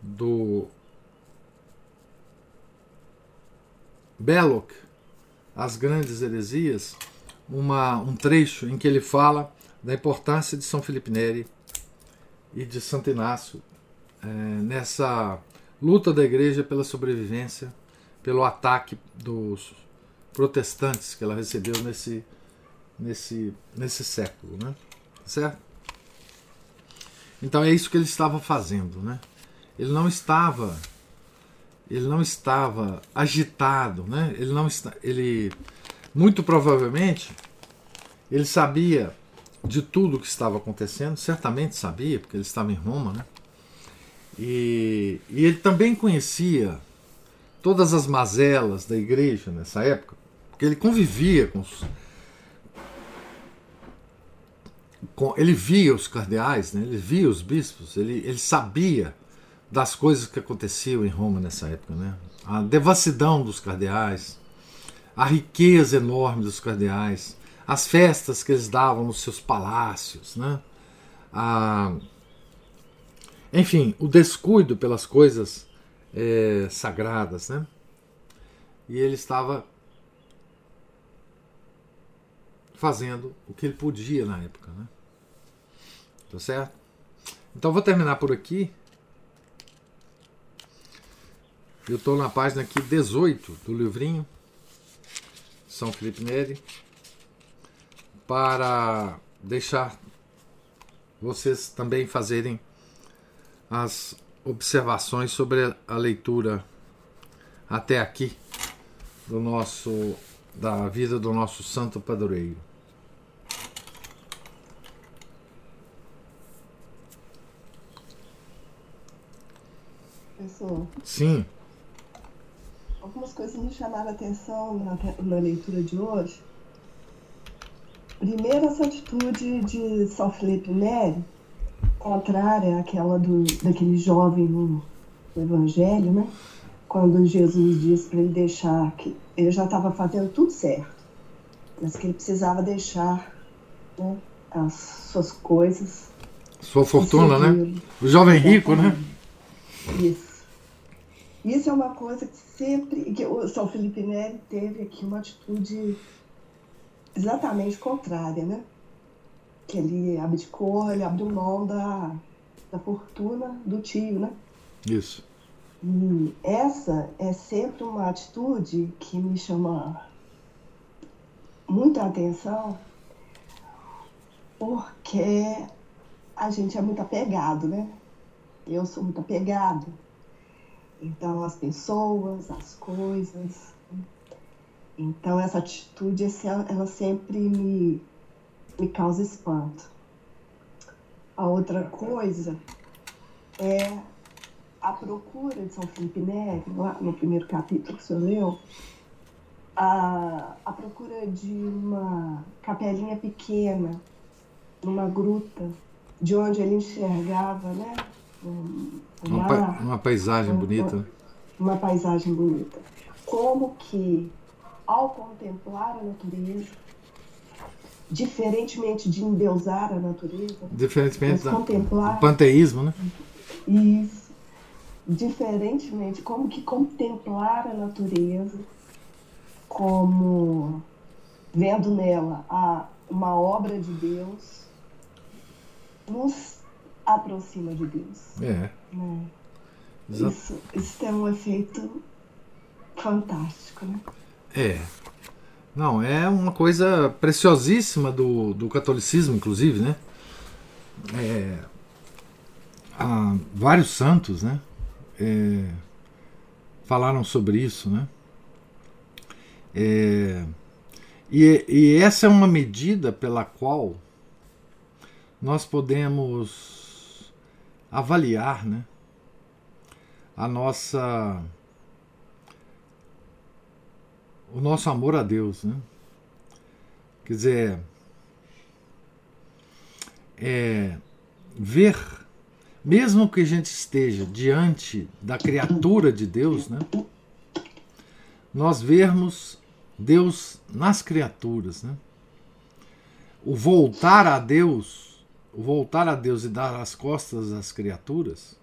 do Belloc, As Grandes Heresias, uma, um trecho em que ele fala da importância de São Felipe Neri e de Santo Inácio é, nessa luta da igreja pela sobrevivência, pelo ataque dos protestantes que ela recebeu nesse, nesse, nesse século. Né? Certo? Então é isso que ele estava fazendo. Né? Ele não estava ele não estava agitado, né? Ele não está, ele muito provavelmente ele sabia de tudo o que estava acontecendo, certamente sabia, porque ele estava em Roma, né? E, e ele também conhecia todas as mazelas da igreja nessa época, porque ele convivia com os. Ele via os cardeais, né? ele via os bispos, ele, ele sabia das coisas que aconteciam em Roma nessa época, né? A devassidão dos cardeais, a riqueza enorme dos cardeais, as festas que eles davam nos seus palácios, né? A, enfim, o descuido pelas coisas é, sagradas, né? E ele estava fazendo o que ele podia na época, né? Tá certo? Então vou terminar por aqui. Eu estou na página aqui 18 do livrinho São Felipe Neri para deixar vocês também fazerem as observações sobre a leitura até aqui do nosso da vida do nosso santo padroeiro. Sim
algumas coisas me chamaram a atenção na, na leitura de hoje. Primeiro, essa atitude de São Felipe Neri, contrária àquela do, daquele jovem no, no Evangelho, né? quando Jesus disse para ele deixar que ele já estava fazendo tudo certo, mas que ele precisava deixar né, as suas coisas.
Sua fortuna, né? O jovem rico, né?
Isso. Isso é uma coisa que sempre. que o São Felipe Neri teve aqui uma atitude exatamente contrária, né? Que ele abdicou, ele abriu mão da, da fortuna do tio, né?
Isso.
E essa é sempre uma atitude que me chama muita atenção, porque a gente é muito apegado, né? Eu sou muito apegado então, as pessoas, as coisas. Então, essa atitude, ela sempre me, me causa espanto. A outra coisa é a procura de São Felipe Neri, lá no primeiro capítulo que o senhor leu, a, a procura de uma capelinha pequena, numa gruta, de onde ele enxergava, né?
Uma, pa uma paisagem bonita.
Uma paisagem bonita. Como que, ao contemplar a natureza, diferentemente de endeusar a natureza,
diferentemente
da, contemplar
do panteísmo, né?
Isso. Diferentemente, como que contemplar a natureza como vendo nela a, uma obra de Deus nos aproxima de Deus.
É.
Né? Isso, isso tem um efeito fantástico, né?
É. Não, é uma coisa preciosíssima do, do catolicismo, inclusive, né? É, há vários santos, né? É, falaram sobre isso, né? É, e, e essa é uma medida pela qual nós podemos avaliar, né? A nossa o nosso amor a Deus, né? Quer dizer, é, ver, mesmo que a gente esteja diante da criatura de Deus, né? Nós vermos Deus nas criaturas, né? O voltar a Deus, voltar a Deus e dar as costas às criaturas,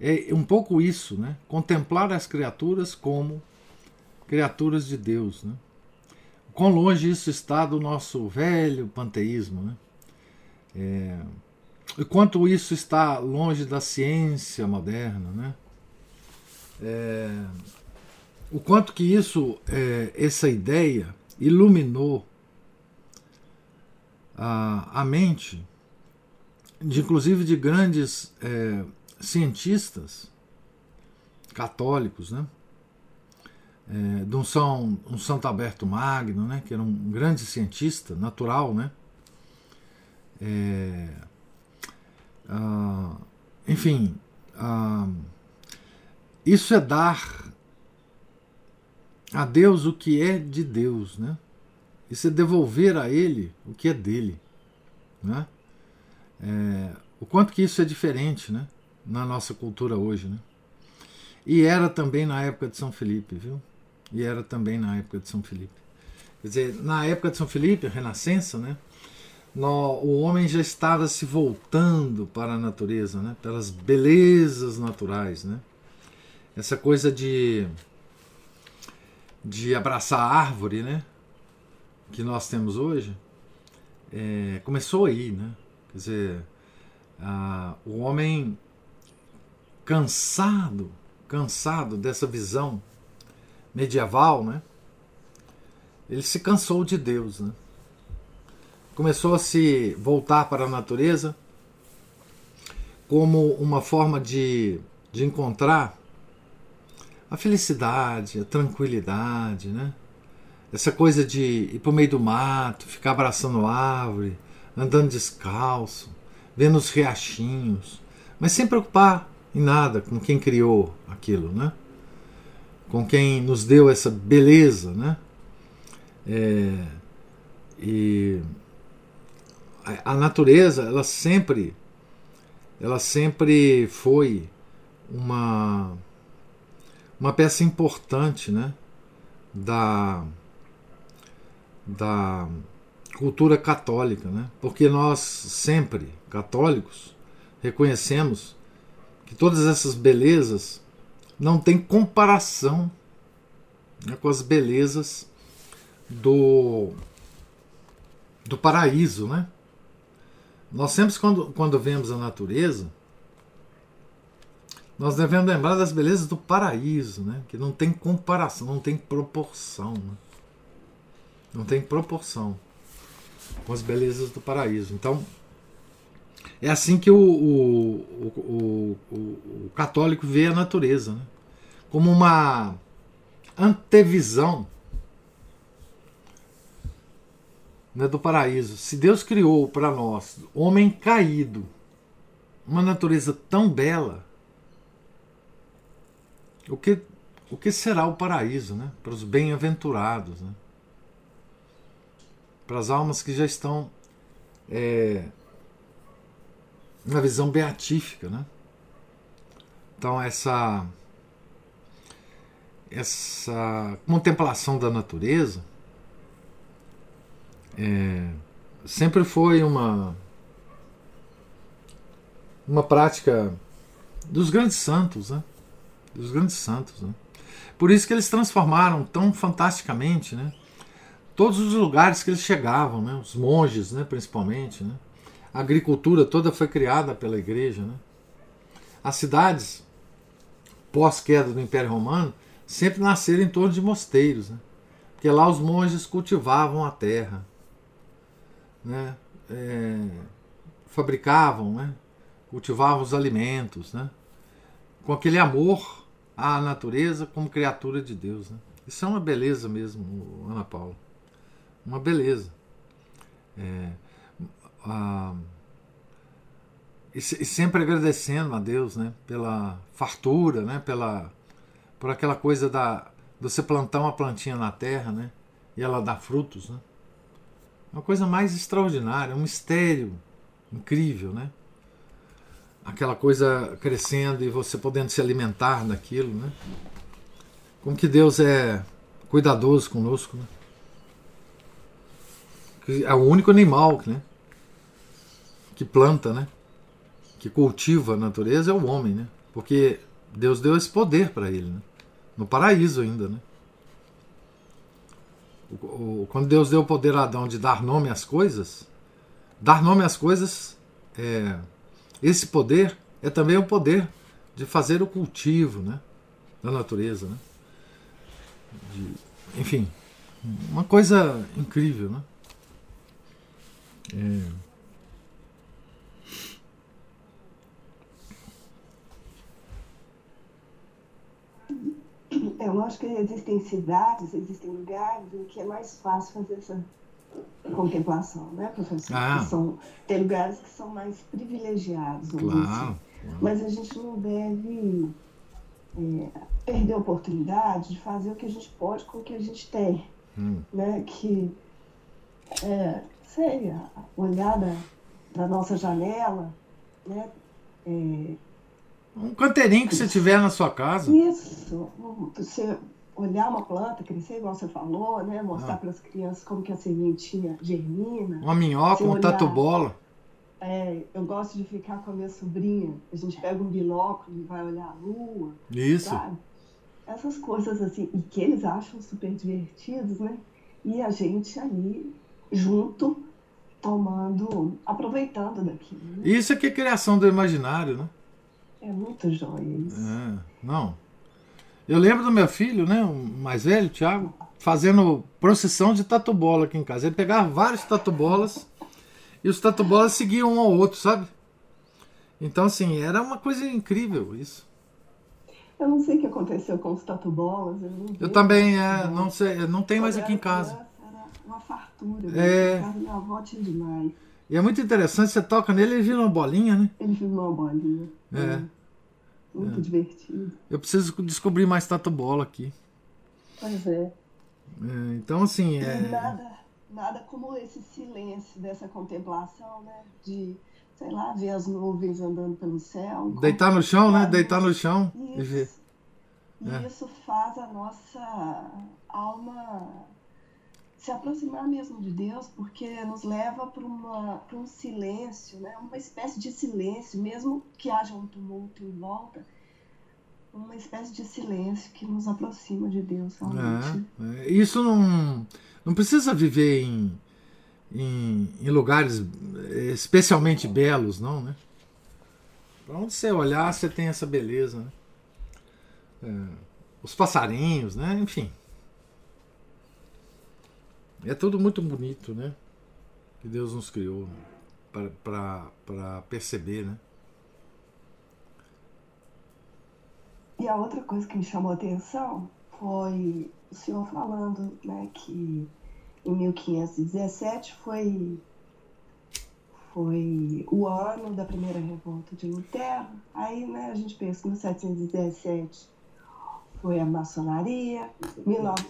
é um pouco isso, né? Contemplar as criaturas como criaturas de Deus. Né? Quão longe isso está do nosso velho panteísmo. Né? É, e quanto isso está longe da ciência moderna. Né? É, o quanto que isso, é, essa ideia, iluminou a, a mente, de, inclusive de grandes é, cientistas católicos, né? é, de um São, um Santo Alberto Magno, né, que era um grande cientista natural, né, é, ah, enfim, ah, isso é dar a Deus o que é de Deus, né? Isso é devolver a Ele o que é dele, né? É, o quanto que isso é diferente, né? Na nossa cultura hoje, né? E era também na época de São Felipe, viu? E era também na época de São Felipe. Quer dizer, na época de São Felipe, a Renascença, né, o homem já estava se voltando para a natureza, né, pelas belezas naturais. Né? Essa coisa de, de abraçar a árvore né, que nós temos hoje é, começou aí. Né? Quer dizer, a, o homem cansado, cansado dessa visão medieval, né? Ele se cansou de Deus, né? Começou a se voltar para a natureza como uma forma de, de encontrar a felicidade, a tranquilidade, né? Essa coisa de ir para o meio do mato, ficar abraçando árvore, andando descalço, vendo os riachinhos, mas sem preocupar em nada com quem criou aquilo, né? com quem nos deu essa beleza, né? É, e a natureza, ela sempre, ela sempre foi uma uma peça importante, né? Da da cultura católica, né? Porque nós sempre católicos reconhecemos que todas essas belezas não tem comparação né, com as belezas do, do paraíso. Né? Nós sempre, quando, quando vemos a natureza, nós devemos lembrar das belezas do paraíso, né? que não tem comparação, não tem proporção. Né? Não tem proporção com as belezas do paraíso. Então, é assim que o, o, o, o, católico vê a natureza, né? como uma antevisão né, do paraíso. Se Deus criou para nós, homem caído, uma natureza tão bela, o que, o que será o paraíso né? para os bem-aventurados? Né? Para as almas que já estão é, na visão beatífica, né? Então essa essa contemplação da natureza é, sempre foi uma uma prática dos grandes santos, né? Dos grandes santos, né? Por isso que eles transformaram tão fantasticamente, né? Todos os lugares que eles chegavam, né? Os monges, né? Principalmente, né? A agricultura toda foi criada pela igreja. Né? As cidades, pós-queda do Império Romano, sempre nasceram em torno de mosteiros. Né? Porque lá os monges cultivavam a terra. Né? É, fabricavam, né? cultivavam os alimentos. Né? Com aquele amor à natureza como criatura de Deus. Né? Isso é uma beleza mesmo, Ana Paula. Uma beleza. É, a, e, sempre agradecendo a Deus né, pela fartura, né, pela, por aquela coisa da, você plantar uma plantinha na terra né, e ela dar frutos. Né. Uma coisa mais extraordinária, um mistério incrível. Né? Aquela coisa crescendo e você podendo se alimentar daquilo. Né? Como que Deus é cuidadoso conosco. Né? É o único animal né? que planta, né? que cultiva a natureza é o homem, né? porque Deus deu esse poder para ele, né? no paraíso ainda. Né? Quando Deus deu o poder a Adão de dar nome às coisas, dar nome às coisas, é, esse poder é também o poder de fazer o cultivo né? da natureza. Né? de, enfim, uma coisa incrível, né? É...
Eu acho que existem cidades, existem lugares em que é mais fácil fazer essa contemplação, né, professor? Ah. São, tem lugares que são mais privilegiados,
claro, assim. claro.
Mas a gente não deve é, perder a oportunidade de fazer o que a gente pode com o que a gente tem. Hum. Né? Que, é, sei, olhar para a nossa janela, né? É,
um canteirinho que você tiver na sua casa.
Isso. Você olhar uma planta crescer, igual você falou, né? Mostrar ah. para as crianças como que a sementinha germina.
Uma minhoca, um tatu-bola.
É, eu gosto de ficar com a minha sobrinha. A gente pega um binóculo e vai olhar a lua.
Isso.
Sabe? Essas coisas assim, e que eles acham super divertidos, né? E a gente ali, junto, tomando, aproveitando daquilo. Né?
Isso aqui é criação do imaginário, né?
É muito jóia isso.
É, não. Eu lembro do meu filho, né, o mais velho, Thiago, fazendo procissão de tatu-bola aqui em casa. Ele pegava vários tatu-bolas e os tatu-bolas seguiam um ao outro, sabe? Então, assim, era uma coisa incrível isso.
Eu não sei o que aconteceu com os tatu-bolas. Eu,
eu, também, é, não sei, não tem mais aqui em casa.
Era uma fartura. Né? É. Tinha demais.
E é muito interessante, você toca nele e ele vira uma bolinha, né?
Ele vira uma bolinha.
É. é.
Muito é. divertido.
Eu preciso descobrir mais tatu-bola aqui.
Pois é.
é então, assim. É...
Nada, nada como esse silêncio dessa contemplação, né? De, sei lá, ver as nuvens andando pelo céu.
Deitar no chão, né? Deitar no chão.
Isso. E ver. E é. isso faz a nossa alma se aproximar mesmo de Deus, porque nos leva para um silêncio, né? uma espécie de silêncio, mesmo que haja um tumulto em volta, uma espécie de silêncio que nos aproxima de Deus realmente.
É, é. Isso não, não precisa viver em, em, em lugares especialmente belos, não, né? Para onde você olhar, você tem essa beleza, né? É, os passarinhos, né? Enfim. É tudo muito bonito, né? Que Deus nos criou para perceber, né?
E a outra coisa que me chamou a atenção foi o senhor falando né, que em 1517 foi, foi o ano da primeira revolta de Lutero. Aí né, a gente pensa que 1717 foi a maçonaria, 19,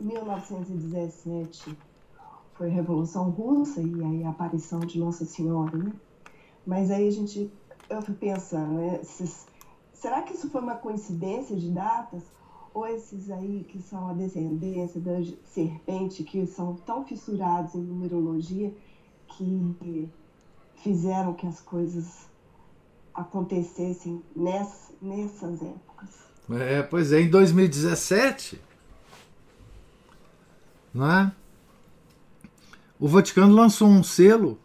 1917 foi a Revolução Russa e aí a aparição de Nossa Senhora, né? Mas aí a gente, eu fui pensando, né? Esses, será que isso foi uma coincidência de datas? Ou esses aí que são a descendência da serpente, que são tão fissurados em numerologia, que fizeram que as coisas acontecessem ness, nessas épocas?
É, pois é, em 2017 não é? O Vaticano lançou um selo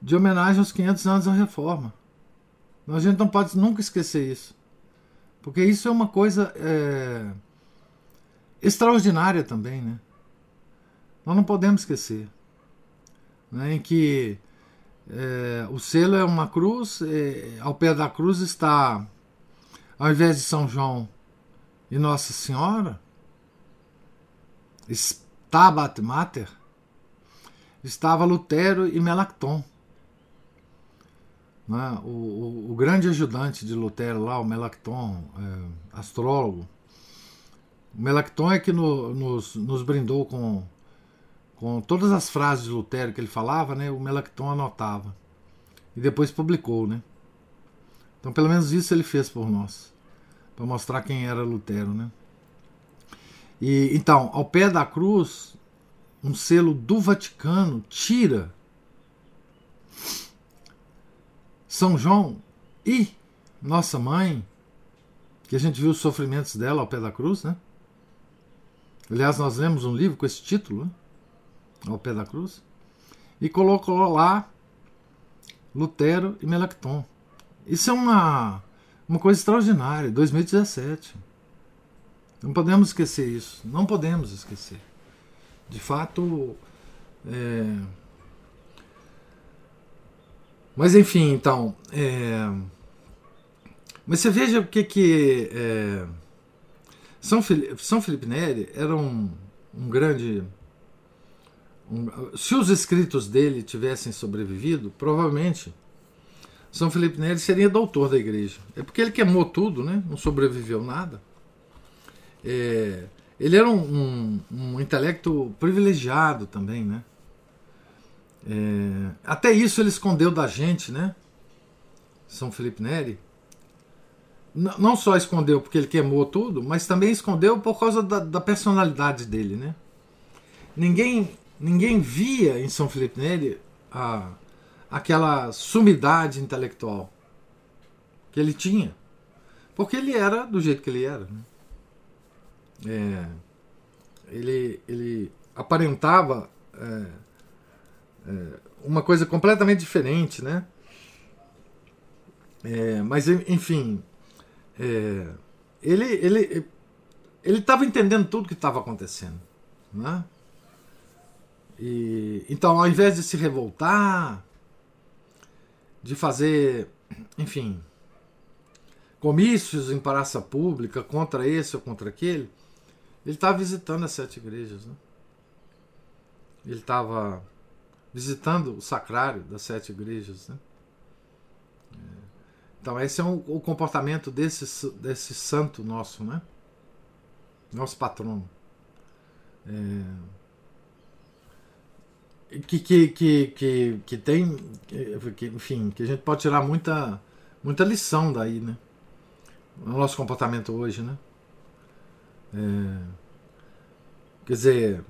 de homenagem aos 500 anos da reforma. A gente não pode nunca esquecer isso. Porque isso é uma coisa é, extraordinária também, né? Nós não podemos esquecer. Né, em que é, o selo é uma cruz, é, ao pé da cruz está, ao invés de São João e Nossa Senhora, Stabat Mater, estava Lutero e Melacton. Né? O, o, o, grande ajudante de Lutero lá, o Melacton, é, astrólogo. O Melacton é que no, nos, nos brindou com com todas as frases de Lutero que ele falava, né, o Melacton anotava. E depois publicou, né? Então, pelo menos isso ele fez por nós, para mostrar quem era Lutero, né? E então, ao pé da cruz, um selo do Vaticano tira São João e Nossa Mãe, que a gente viu os sofrimentos dela ao pé da cruz, né? Aliás, nós lemos um livro com esse título, né? ao pé da cruz, e colocou lá Lutero e Melacton. Isso é uma, uma coisa extraordinária, 2017. Não podemos esquecer isso, não podemos esquecer. De fato, é... mas enfim, então, é... mas você veja o que que é... São, Filipe, São Felipe Neri era um, um grande se os escritos dele tivessem sobrevivido, provavelmente São Felipe Neri seria doutor da igreja. É porque ele queimou tudo, né? não sobreviveu nada. É, ele era um, um, um, intelecto privilegiado também, né? É, até isso ele escondeu da gente, né? São Felipe Neri. N não só escondeu porque ele queimou tudo, mas também escondeu por causa da, da personalidade dele, né? Ninguém Ninguém via em São Felipe Neri a, aquela sumidade intelectual que ele tinha. Porque ele era do jeito que ele era. Né? É, ele, ele aparentava é, é, uma coisa completamente diferente, né? É, mas enfim, é, ele ele ele estava entendendo tudo que estava acontecendo, né? E, então, ao invés de se revoltar, de fazer, enfim, comícios em praça pública contra esse ou contra aquele, ele estava visitando as sete igrejas. Né? Ele estava visitando o sacrário das sete igrejas. Né? Então, esse é um, o comportamento desse, desse santo nosso, né? nosso patrono. É, que, que, que, que, que tem, que, enfim, que a gente pode tirar muita, muita lição daí, né? No nosso comportamento hoje, né? É, quer dizer,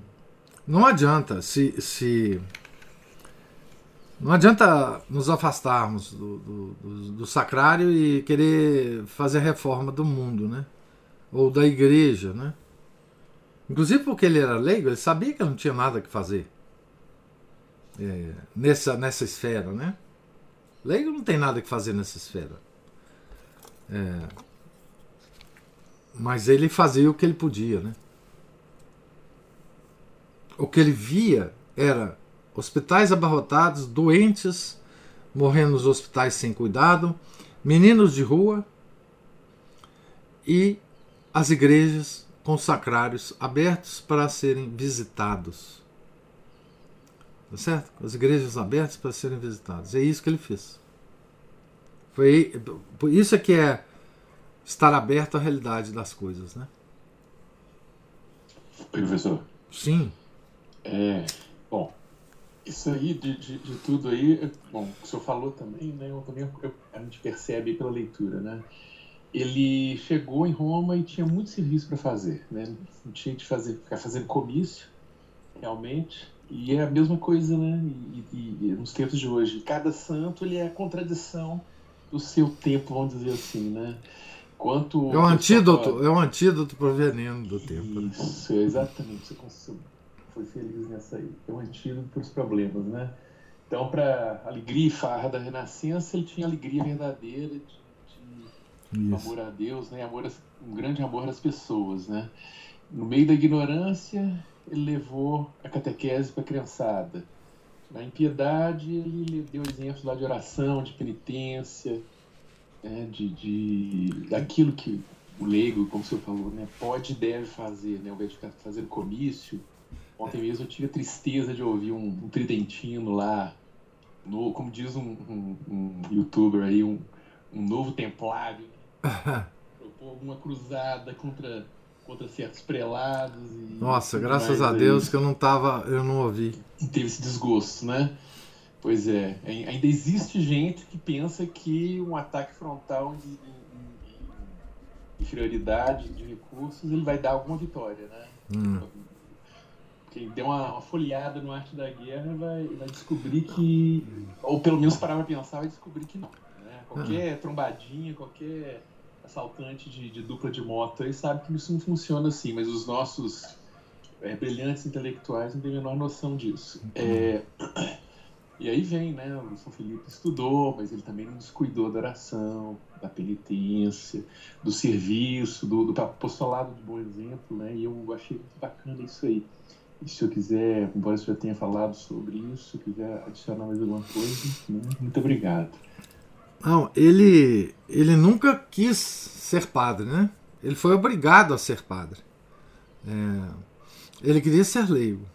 não adianta se, se não adianta nos afastarmos do, do, do, do, sacrário e querer fazer reforma do mundo, né? Ou da igreja, né? Inclusive porque ele era leigo, ele sabia que não tinha nada que fazer é, nessa, nessa esfera, né? Leigo não tem nada que fazer nessa esfera. É, mas ele fazia o que ele podia, né? O que ele via era hospitais abarrotados, doentes morrendo nos hospitais sem cuidado, meninos de rua e as igrejas com sacrários abertos para serem visitados. Tá certo? As igrejas abertas para serem visitadas. É isso que ele fez. Foi isso é que é estar aberto à realidade das coisas, né?
Professor.
Sim.
É, bom, isso aí de, de, de, tudo aí, bom, o senhor falou também, né? Eu também eu, a gente percebe pela leitura, né? Ele chegou em Roma e tinha muito serviço para fazer, né? Não tinha de fazer, ficar fazendo comício, realmente. E é a mesma coisa, né? E, e, e, nos tempos de hoje, cada santo ele é a contradição do seu tempo, vamos dizer assim, né?
Quanto é um antídoto, é um antídoto para o veneno do tempo.
Né? Isso, né? exatamente. Você foi feliz nessa aí. É um antídoto para os problemas, né? Então, para alegria e farra da Renascença, ele tinha alegria verdadeira de, de amor a Deus, né? Amor, um grande amor às pessoas, né? No meio da ignorância, ele levou a catequese para a criançada. Na impiedade, ele deu exemplos lá de oração, de penitência, né? de, de daquilo que o leigo, como o senhor falou, né? pode e deve fazer, né? ao invés de ficar fazendo comício. Ontem mesmo eu tive a tristeza de ouvir um, um tridentino lá, no, como diz um, um, um youtuber aí, um, um novo templário, propor alguma cruzada contra contra certos prelados. E
Nossa, graças a Deus aí. que eu não tava, eu não ouvi.
Teve esse desgosto, né? Pois é, ainda existe gente que pensa que um ataque frontal de, inferioridade de recursos ele vai dar alguma vitória, né? Hum. Quem deu uma, uma, folheada no Arte da Guerra vai, vai descobrir que, ou pelo menos parar para pensar, vai descobrir que não. Né? Qualquer hum. trombadinha, qualquer assaltante de, de, dupla de moto aí sabe que isso não funciona assim, mas os nossos é, brilhantes intelectuais não têm a menor noção disso. É, e aí vem, né? O São Felipe estudou, mas ele também não descuidou da oração, da penitência, do serviço, do, do apostolado de bom exemplo, né? E eu achei muito bacana isso aí. E se eu quiser, embora eu já tenha falado sobre isso, se eu quiser adicionar mais alguma coisa, né? muito obrigado.
Não, ele, ele nunca quis ser padre, né? Ele foi obrigado a ser padre. É, ele queria ser leigo,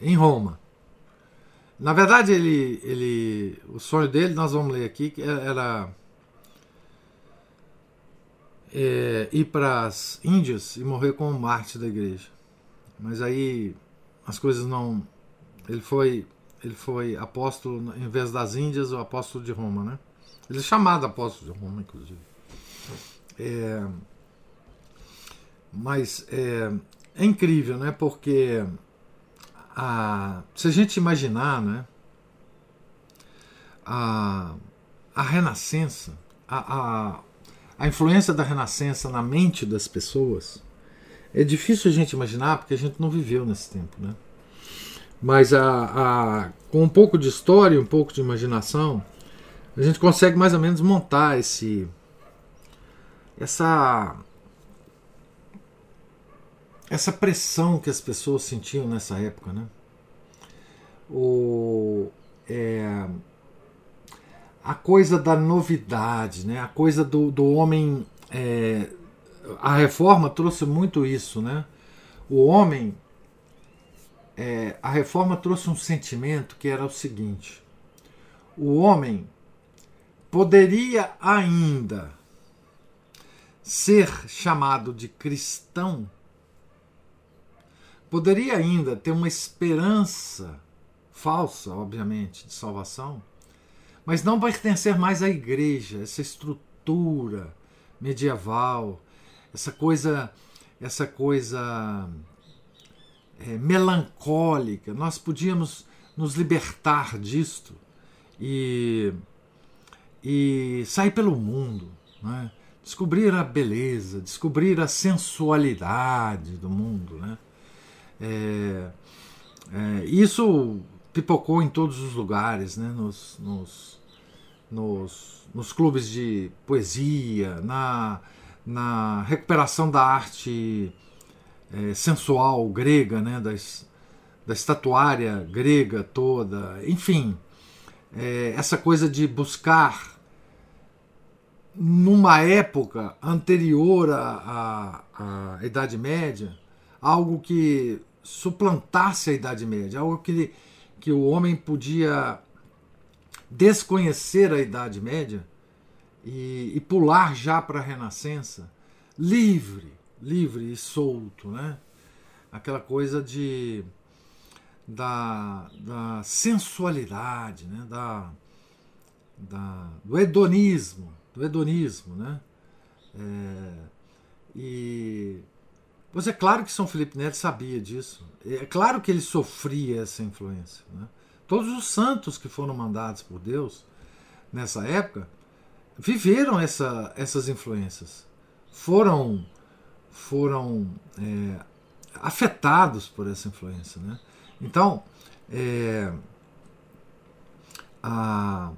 em Roma. Na verdade, ele, ele, o sonho dele, nós vamos ler aqui, era é, ir para as Índias e morrer como mártir da igreja. Mas aí as coisas não. Ele foi, ele foi apóstolo, em vez das Índias, o apóstolo de Roma, né? Ele é chamado apóstolo de Roma, inclusive. É, mas é, é, incrível, né? Porque a, se a gente imaginar, né? A, a Renascença, a, a, a influência da Renascença na mente das pessoas, é difícil a gente imaginar porque a gente não viveu nesse tempo, né? Mas a, a, com um pouco de história, um pouco de imaginação, a gente consegue mais ou menos montar esse essa essa pressão que as pessoas sentiam nessa época, né? O é, a coisa da novidade, né? A coisa do, do homem é, a reforma trouxe muito isso, né? O homem é, a reforma trouxe um sentimento que era o seguinte: o homem poderia ainda ser chamado de cristão, poderia ainda ter uma esperança falsa, obviamente, de salvação, mas não pertencer mais à igreja, essa estrutura medieval, essa coisa, essa coisa é, melancólica. Nós podíamos nos libertar disto e e sair pelo mundo, né? descobrir a beleza, descobrir a sensualidade do mundo. Né? É, é, isso pipocou em todos os lugares, né? nos, nos, nos, nos clubes de poesia, na, na recuperação da arte é, sensual grega, né? Das, da estatuária grega toda, enfim, é, essa coisa de buscar numa época anterior à, à, à, Idade Média, algo que suplantasse a Idade Média, algo que, que o homem podia desconhecer a Idade Média e, e pular já para a Renascença, livre, livre e solto, né? Aquela coisa de da, da sensualidade, né? da, da, do hedonismo, do hedonismo, né? É, e pois é claro que São Felipe Neto sabia disso. É claro que ele sofria essa influência. Né? Todos os santos que foram mandados por Deus nessa época viveram essa, essas influências, foram foram é, afetados por essa influência, né? Então, é, a,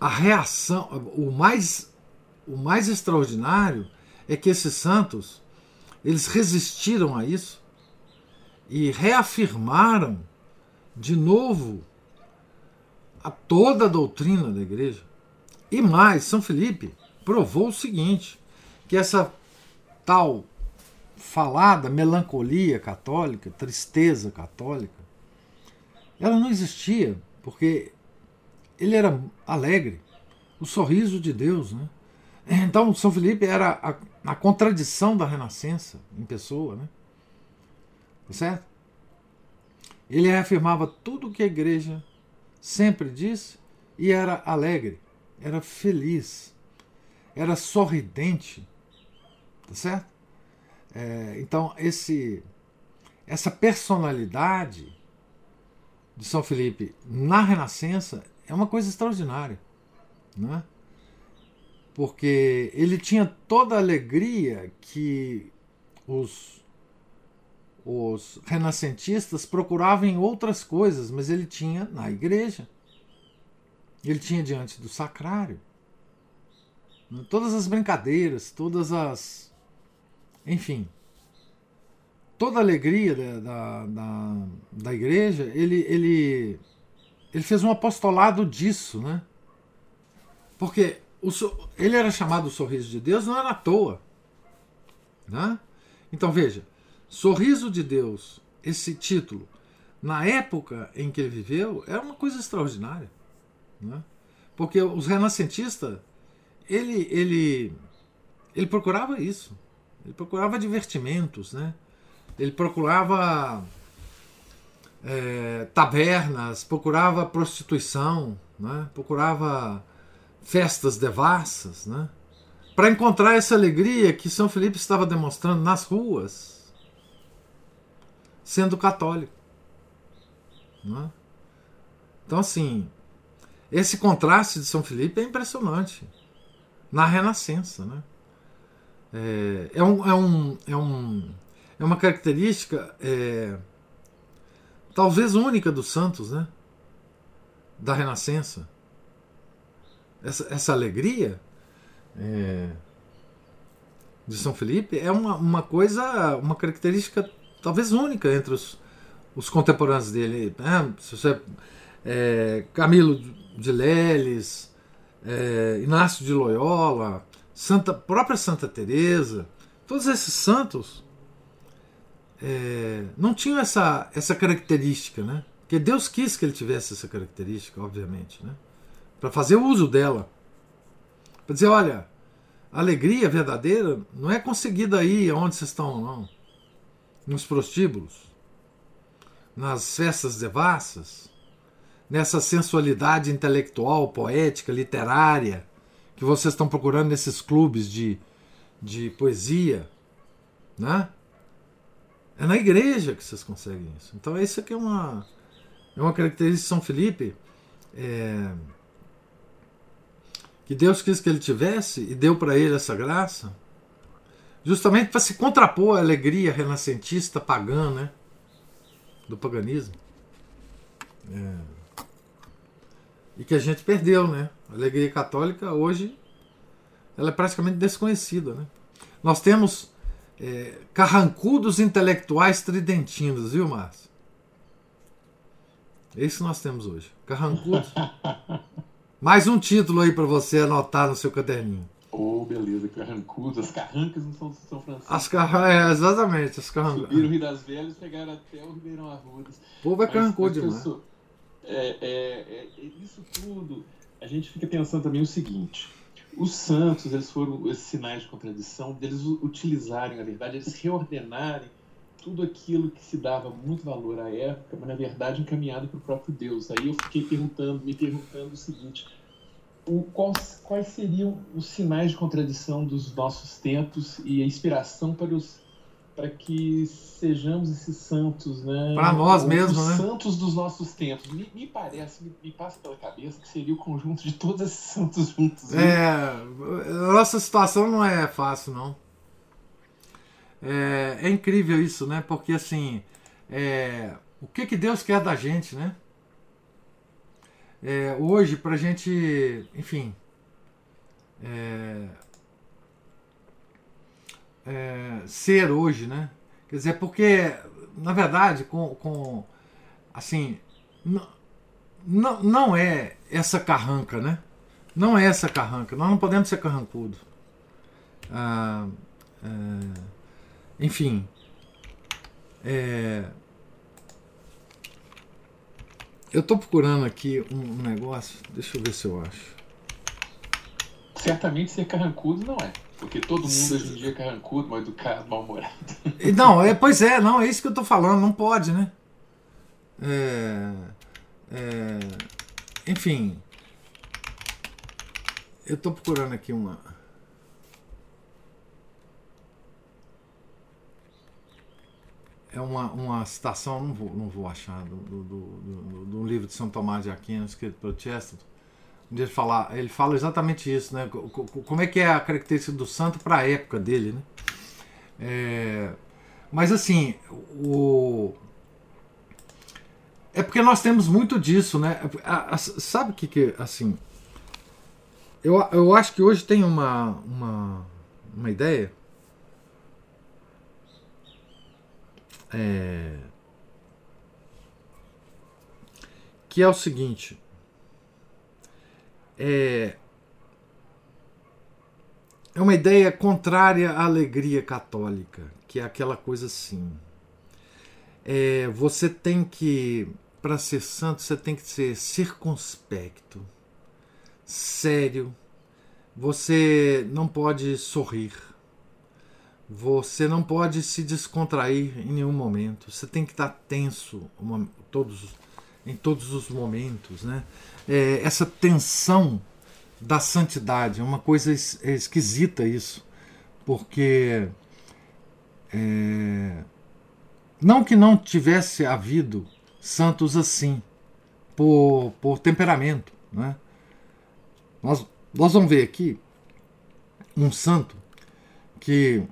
a reação, o mais, o mais extraordinário é que esses santos eles resistiram a isso e reafirmaram de novo a toda a doutrina da igreja. E mais, São Felipe provou o seguinte: que essa tal falada melancolia católica, tristeza católica, ela não existia, porque ele era alegre, o sorriso de Deus. Né? Então, São Felipe era a, a contradição da Renascença em pessoa. Né? Tá certo? Ele reafirmava tudo o que a igreja sempre disse e era alegre, era feliz, era sorridente. Tá certo? É, então, esse, essa personalidade de São Felipe na Renascença é uma coisa extraordinária. Né? Porque ele tinha toda a alegria que os, os renascentistas procuravam em outras coisas, mas ele tinha na igreja. Ele tinha diante do sacrário. Todas as brincadeiras, todas as enfim, toda a alegria da, da, da, da igreja, ele, ele, ele fez um apostolado disso, né? Porque o, ele era chamado Sorriso de Deus, não era à toa. Né? Então veja, Sorriso de Deus, esse título, na época em que ele viveu, era uma coisa extraordinária. Né? Porque os renascentistas, ele, ele, ele procurava isso. Ele procurava divertimentos, né? Ele procurava é, tabernas, procurava prostituição, né? procurava festas devassas, né? para encontrar essa alegria que São Felipe estava demonstrando nas ruas, sendo católico. Né? Então, assim, esse contraste de São Felipe é impressionante na Renascença. Né? É, é, um, é, um, é, um, é uma característica é, talvez única dos santos, né? Da Renascença. Essa, essa alegria é, de São Felipe é uma, uma coisa, uma característica talvez única entre os, os contemporâneos dele. Né? Se você, é, Camilo de Leles, é, Inácio de Loyola, Santa, própria Santa Teresa, todos esses santos é, não tinham essa, essa característica, né? Porque Deus quis que ele tivesse essa característica, obviamente, né? Para fazer uso dela. Para dizer, olha, a alegria verdadeira não é conseguida aí onde vocês estão, não. Nos prostíbulos, nas festas devassas, nessa sensualidade intelectual, poética, literária que vocês estão procurando nesses clubes de, de poesia, né? É na igreja que vocês conseguem isso. Então isso aqui é uma é uma característica de São Felipe é, que Deus quis que ele tivesse e deu para ele essa graça, justamente para se contrapor à alegria renascentista pagã, né? Do paganismo. É, e que a gente perdeu, né? A alegria católica hoje ela é praticamente desconhecida. Né? Nós temos é, carrancudos intelectuais tridentinos, viu, Márcio? Esse nós temos hoje. Carrancudos. Mais um título aí para você anotar no seu caderninho.
Oh, beleza, carrancudos. As carrancas não são São Francisco.
As car... É, exatamente, as carrancas.
Subiram o Rio das Velhas e pegaram até o Ribeirão Arrudas.
O povo é carrancudo demais.
Sou... É, é, é, isso tudo a gente fica pensando também o seguinte: os santos, eles foram esses sinais de contradição, deles utilizarem, na verdade, eles reordenarem tudo aquilo que se dava muito valor à época, mas na verdade encaminhado para o próprio Deus. Aí eu fiquei perguntando, me perguntando o seguinte: o, quais, quais seriam os sinais de contradição dos nossos tempos e a inspiração para os para que sejamos esses santos, né?
Para nós mesmos,
os
né?
santos dos nossos tempos. Me, me parece, me, me, passa pela cabeça que seria o conjunto de todos esses santos juntos.
Né? É, a nossa situação não é fácil, não. É, é incrível isso, né? Porque assim, é, o que, que Deus quer da gente, né? é, hoje para a gente, enfim, é, é, ser hoje, né? Quer dizer, porque na verdade, com, com assim, não, não é essa carranca, né? Não é essa carranca. Nós não podemos ser carrancudo. Ah, é, enfim, é, eu estou procurando aqui um, um, negócio. Deixa eu ver se eu acho.
Certamente ser carrancudo não é. Porque todo mundo hoje em dia é carrancudo, mal educado, mal-humorado.
Não, é, pois é, não, é isso que eu estou falando, não pode, né? É, é, enfim, eu estou procurando aqui uma. É uma, uma citação, não vou, não vou achar, do, do, do, do, livro de São Tomás de Aquino, escrito pelo Chesterton, onde ele fala, ele fala exatamente isso, né? Como é que é a característica do santo para a época dele, né? É, mas assim, o é porque nós temos muito disso, né? Sabe o que que assim? Eu, eu acho que hoje tem uma, uma, uma ideia é, que é o seguinte: é, é uma ideia contrária à alegria católica, que é aquela coisa assim. É, você tem que, para ser santo, você tem que ser circunspecto, sério. Você não pode sorrir você não pode se descontrair em nenhum momento. Você tem que estar tenso todos, em todos os momentos. Né? É, essa tensão da santidade é uma coisa es, é esquisita isso, porque é, não que não tivesse havido santos assim, por, por temperamento. Né? Nós, nós vamos ver aqui um santo que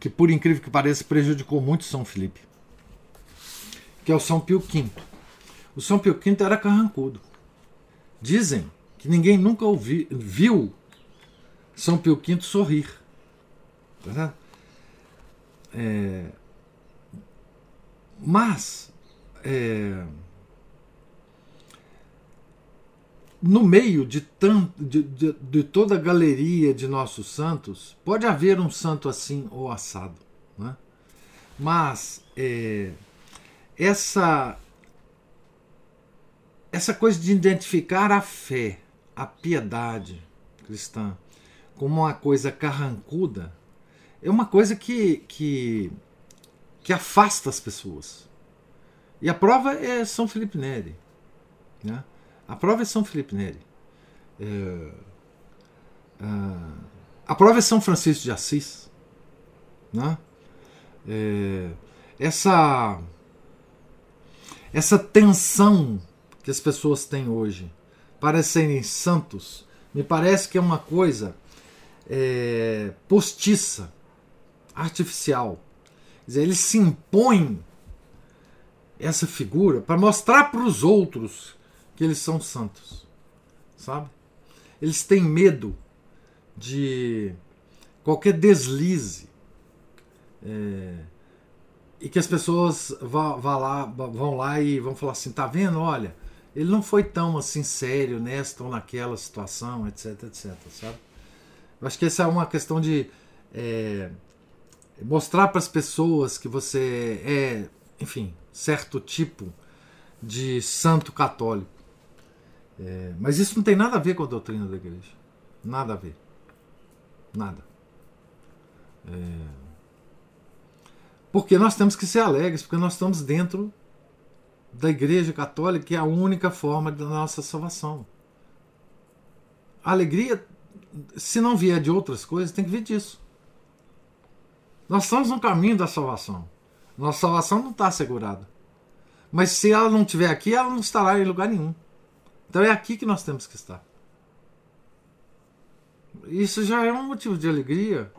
que por incrível que pareça prejudicou muito São Felipe, que é o São Pio V. O São Pio V era carrancudo. Dizem que ninguém nunca ouvi, viu São Pio V sorrir. Tá é, mas é, no meio de, tanto, de, de, de, toda a galeria de nossos santos, pode haver um santo assim ou assado. Né? Mas é, essa, essa coisa de identificar a fé, a piedade cristã, como uma coisa carrancuda, é uma coisa que, que, que afasta as pessoas. E a prova é São Felipe Neri. Né? A prova é São Felipe Neri. É, a prova é São Francisco de Assis. Né? É, essa, essa tensão que as pessoas têm hoje para serem santos me parece que é uma coisa é, postiça, artificial. Quer dizer, eles se impõem essa figura para mostrar para os outros que eles são santos, sabe? Eles têm medo de qualquer deslize é, e que as pessoas vá, vá lá, vão lá e vão falar assim, tá vendo? Olha, ele não foi tão assim sério nesta ou naquela situação, etc, etc, sabe? Eu acho que essa é uma questão de é, mostrar para as pessoas que você é, enfim, certo tipo de santo católico. É, mas isso não tem nada a ver com a doutrina da igreja. Nada a ver. Nada. É, porque nós temos que ser alegres, porque nós estamos dentro da igreja católica, que é a única forma da nossa salvação. A alegria, se não vier de outras coisas, tem que vir disso. Nós estamos no caminho da salvação. Nossa salvação não está assegurada. Mas se ela não estiver aqui, ela não estará em lugar nenhum. Então é aqui que nós temos que estar. Isso já é um motivo de alegria.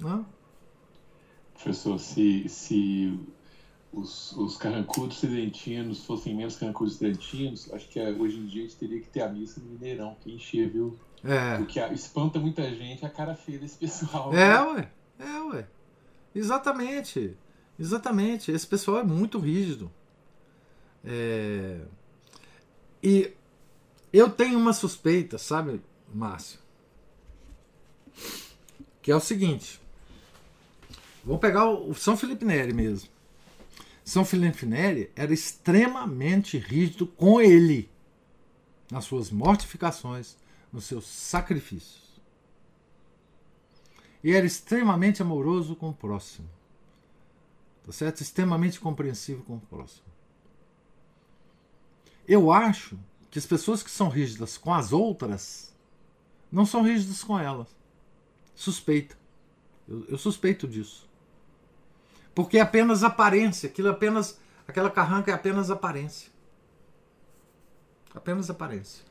Não?
Professor, se, se os, os carrancudos tridentinos fossem menos carrancudos tridentinos, acho que é, hoje em dia a gente teria que ter a missa no Mineirão, que encher, viu?
É.
Porque espanta muita gente a cara feia desse pessoal.
É, né? ué. É, ué. Exatamente. Exatamente. Esse pessoal é muito rígido. É... E eu tenho uma suspeita, sabe, Márcio? Que é o seguinte. Vou pegar o São Felipe Neri mesmo. São Felipe Neri era extremamente rígido com ele, nas suas mortificações, nos seus sacrifícios. E era extremamente amoroso com o próximo. Tá certo? Extremamente compreensivo com o próximo. Eu acho que as pessoas que são rígidas com as outras não são rígidas com elas. Suspeita. Eu, eu suspeito disso. Porque é apenas aparência, aquilo é apenas aquela carranca é apenas aparência. Apenas aparência.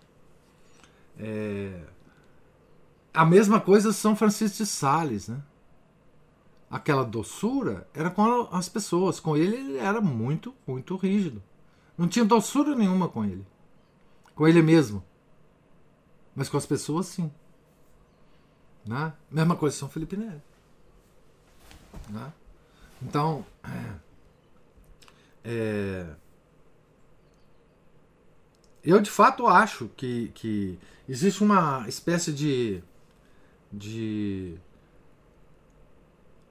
É... A mesma coisa São Francisco de Sales, né? Aquela doçura era com as pessoas, com ele ele era muito, muito rígido. Não tinha doçura nenhuma com ele. Com ele mesmo. Mas com as pessoas, sim. Né? Mesma coisa São Felipe Neto. Né? Então, é, eu de fato acho que, que existe uma espécie de, de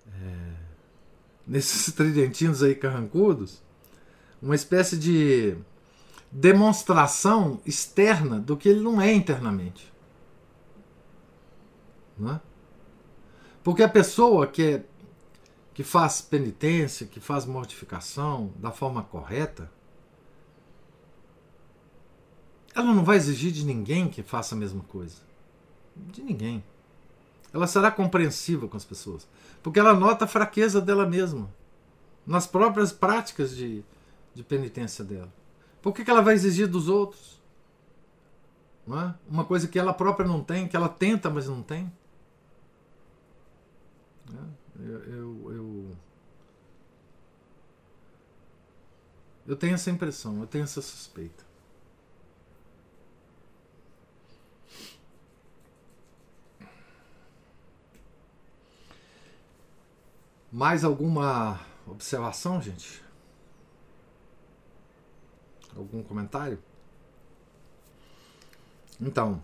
é, nesses tridentinos aí carrancudos, uma espécie de demonstração externa do que ele não é internamente. Não é? Porque a pessoa que é que faz penitência, que faz mortificação da forma correta, ela não vai exigir de ninguém que faça a mesma coisa. De ninguém. Ela será compreensiva com as pessoas. Porque ela nota a fraqueza dela mesma. Nas próprias práticas de, de penitência dela. Por que, que ela vai exigir dos outros? É? Uma coisa que ela própria não tem, que ela tenta, mas não tem. É? Eu, eu, eu, eu tenho essa impressão, eu tenho essa suspeita. Mais alguma observação, gente? Algum comentário? Então,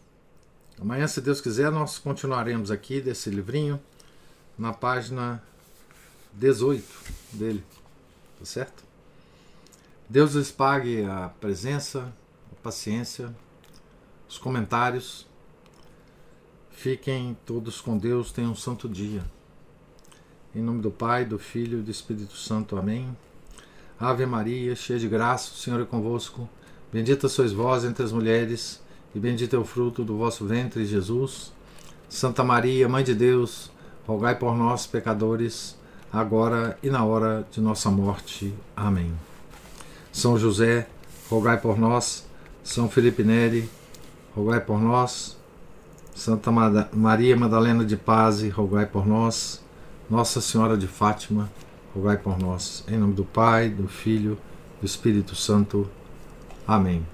amanhã, se Deus quiser, nós continuaremos aqui desse livrinho na página 18 dele, tá certo? Deus lhes pague a presença, a paciência, os comentários. Fiquem todos com Deus, tenham um santo dia. Em nome do Pai, do Filho e do Espírito Santo. Amém. Ave Maria, cheia de graça, o Senhor é convosco. Bendita sois vós entre as mulheres, e bendito é o fruto do vosso ventre, Jesus. Santa Maria, Mãe de Deus, rogai por nós, pecadores, agora e na hora de nossa morte. Amém. São José, rogai por nós. São Felipe Neri, rogai por nós. Santa Maria Madalena de Paz, rogai por nós. Nossa Senhora de Fátima, rogai por nós. Em nome do Pai, do Filho, do Espírito Santo. Amém.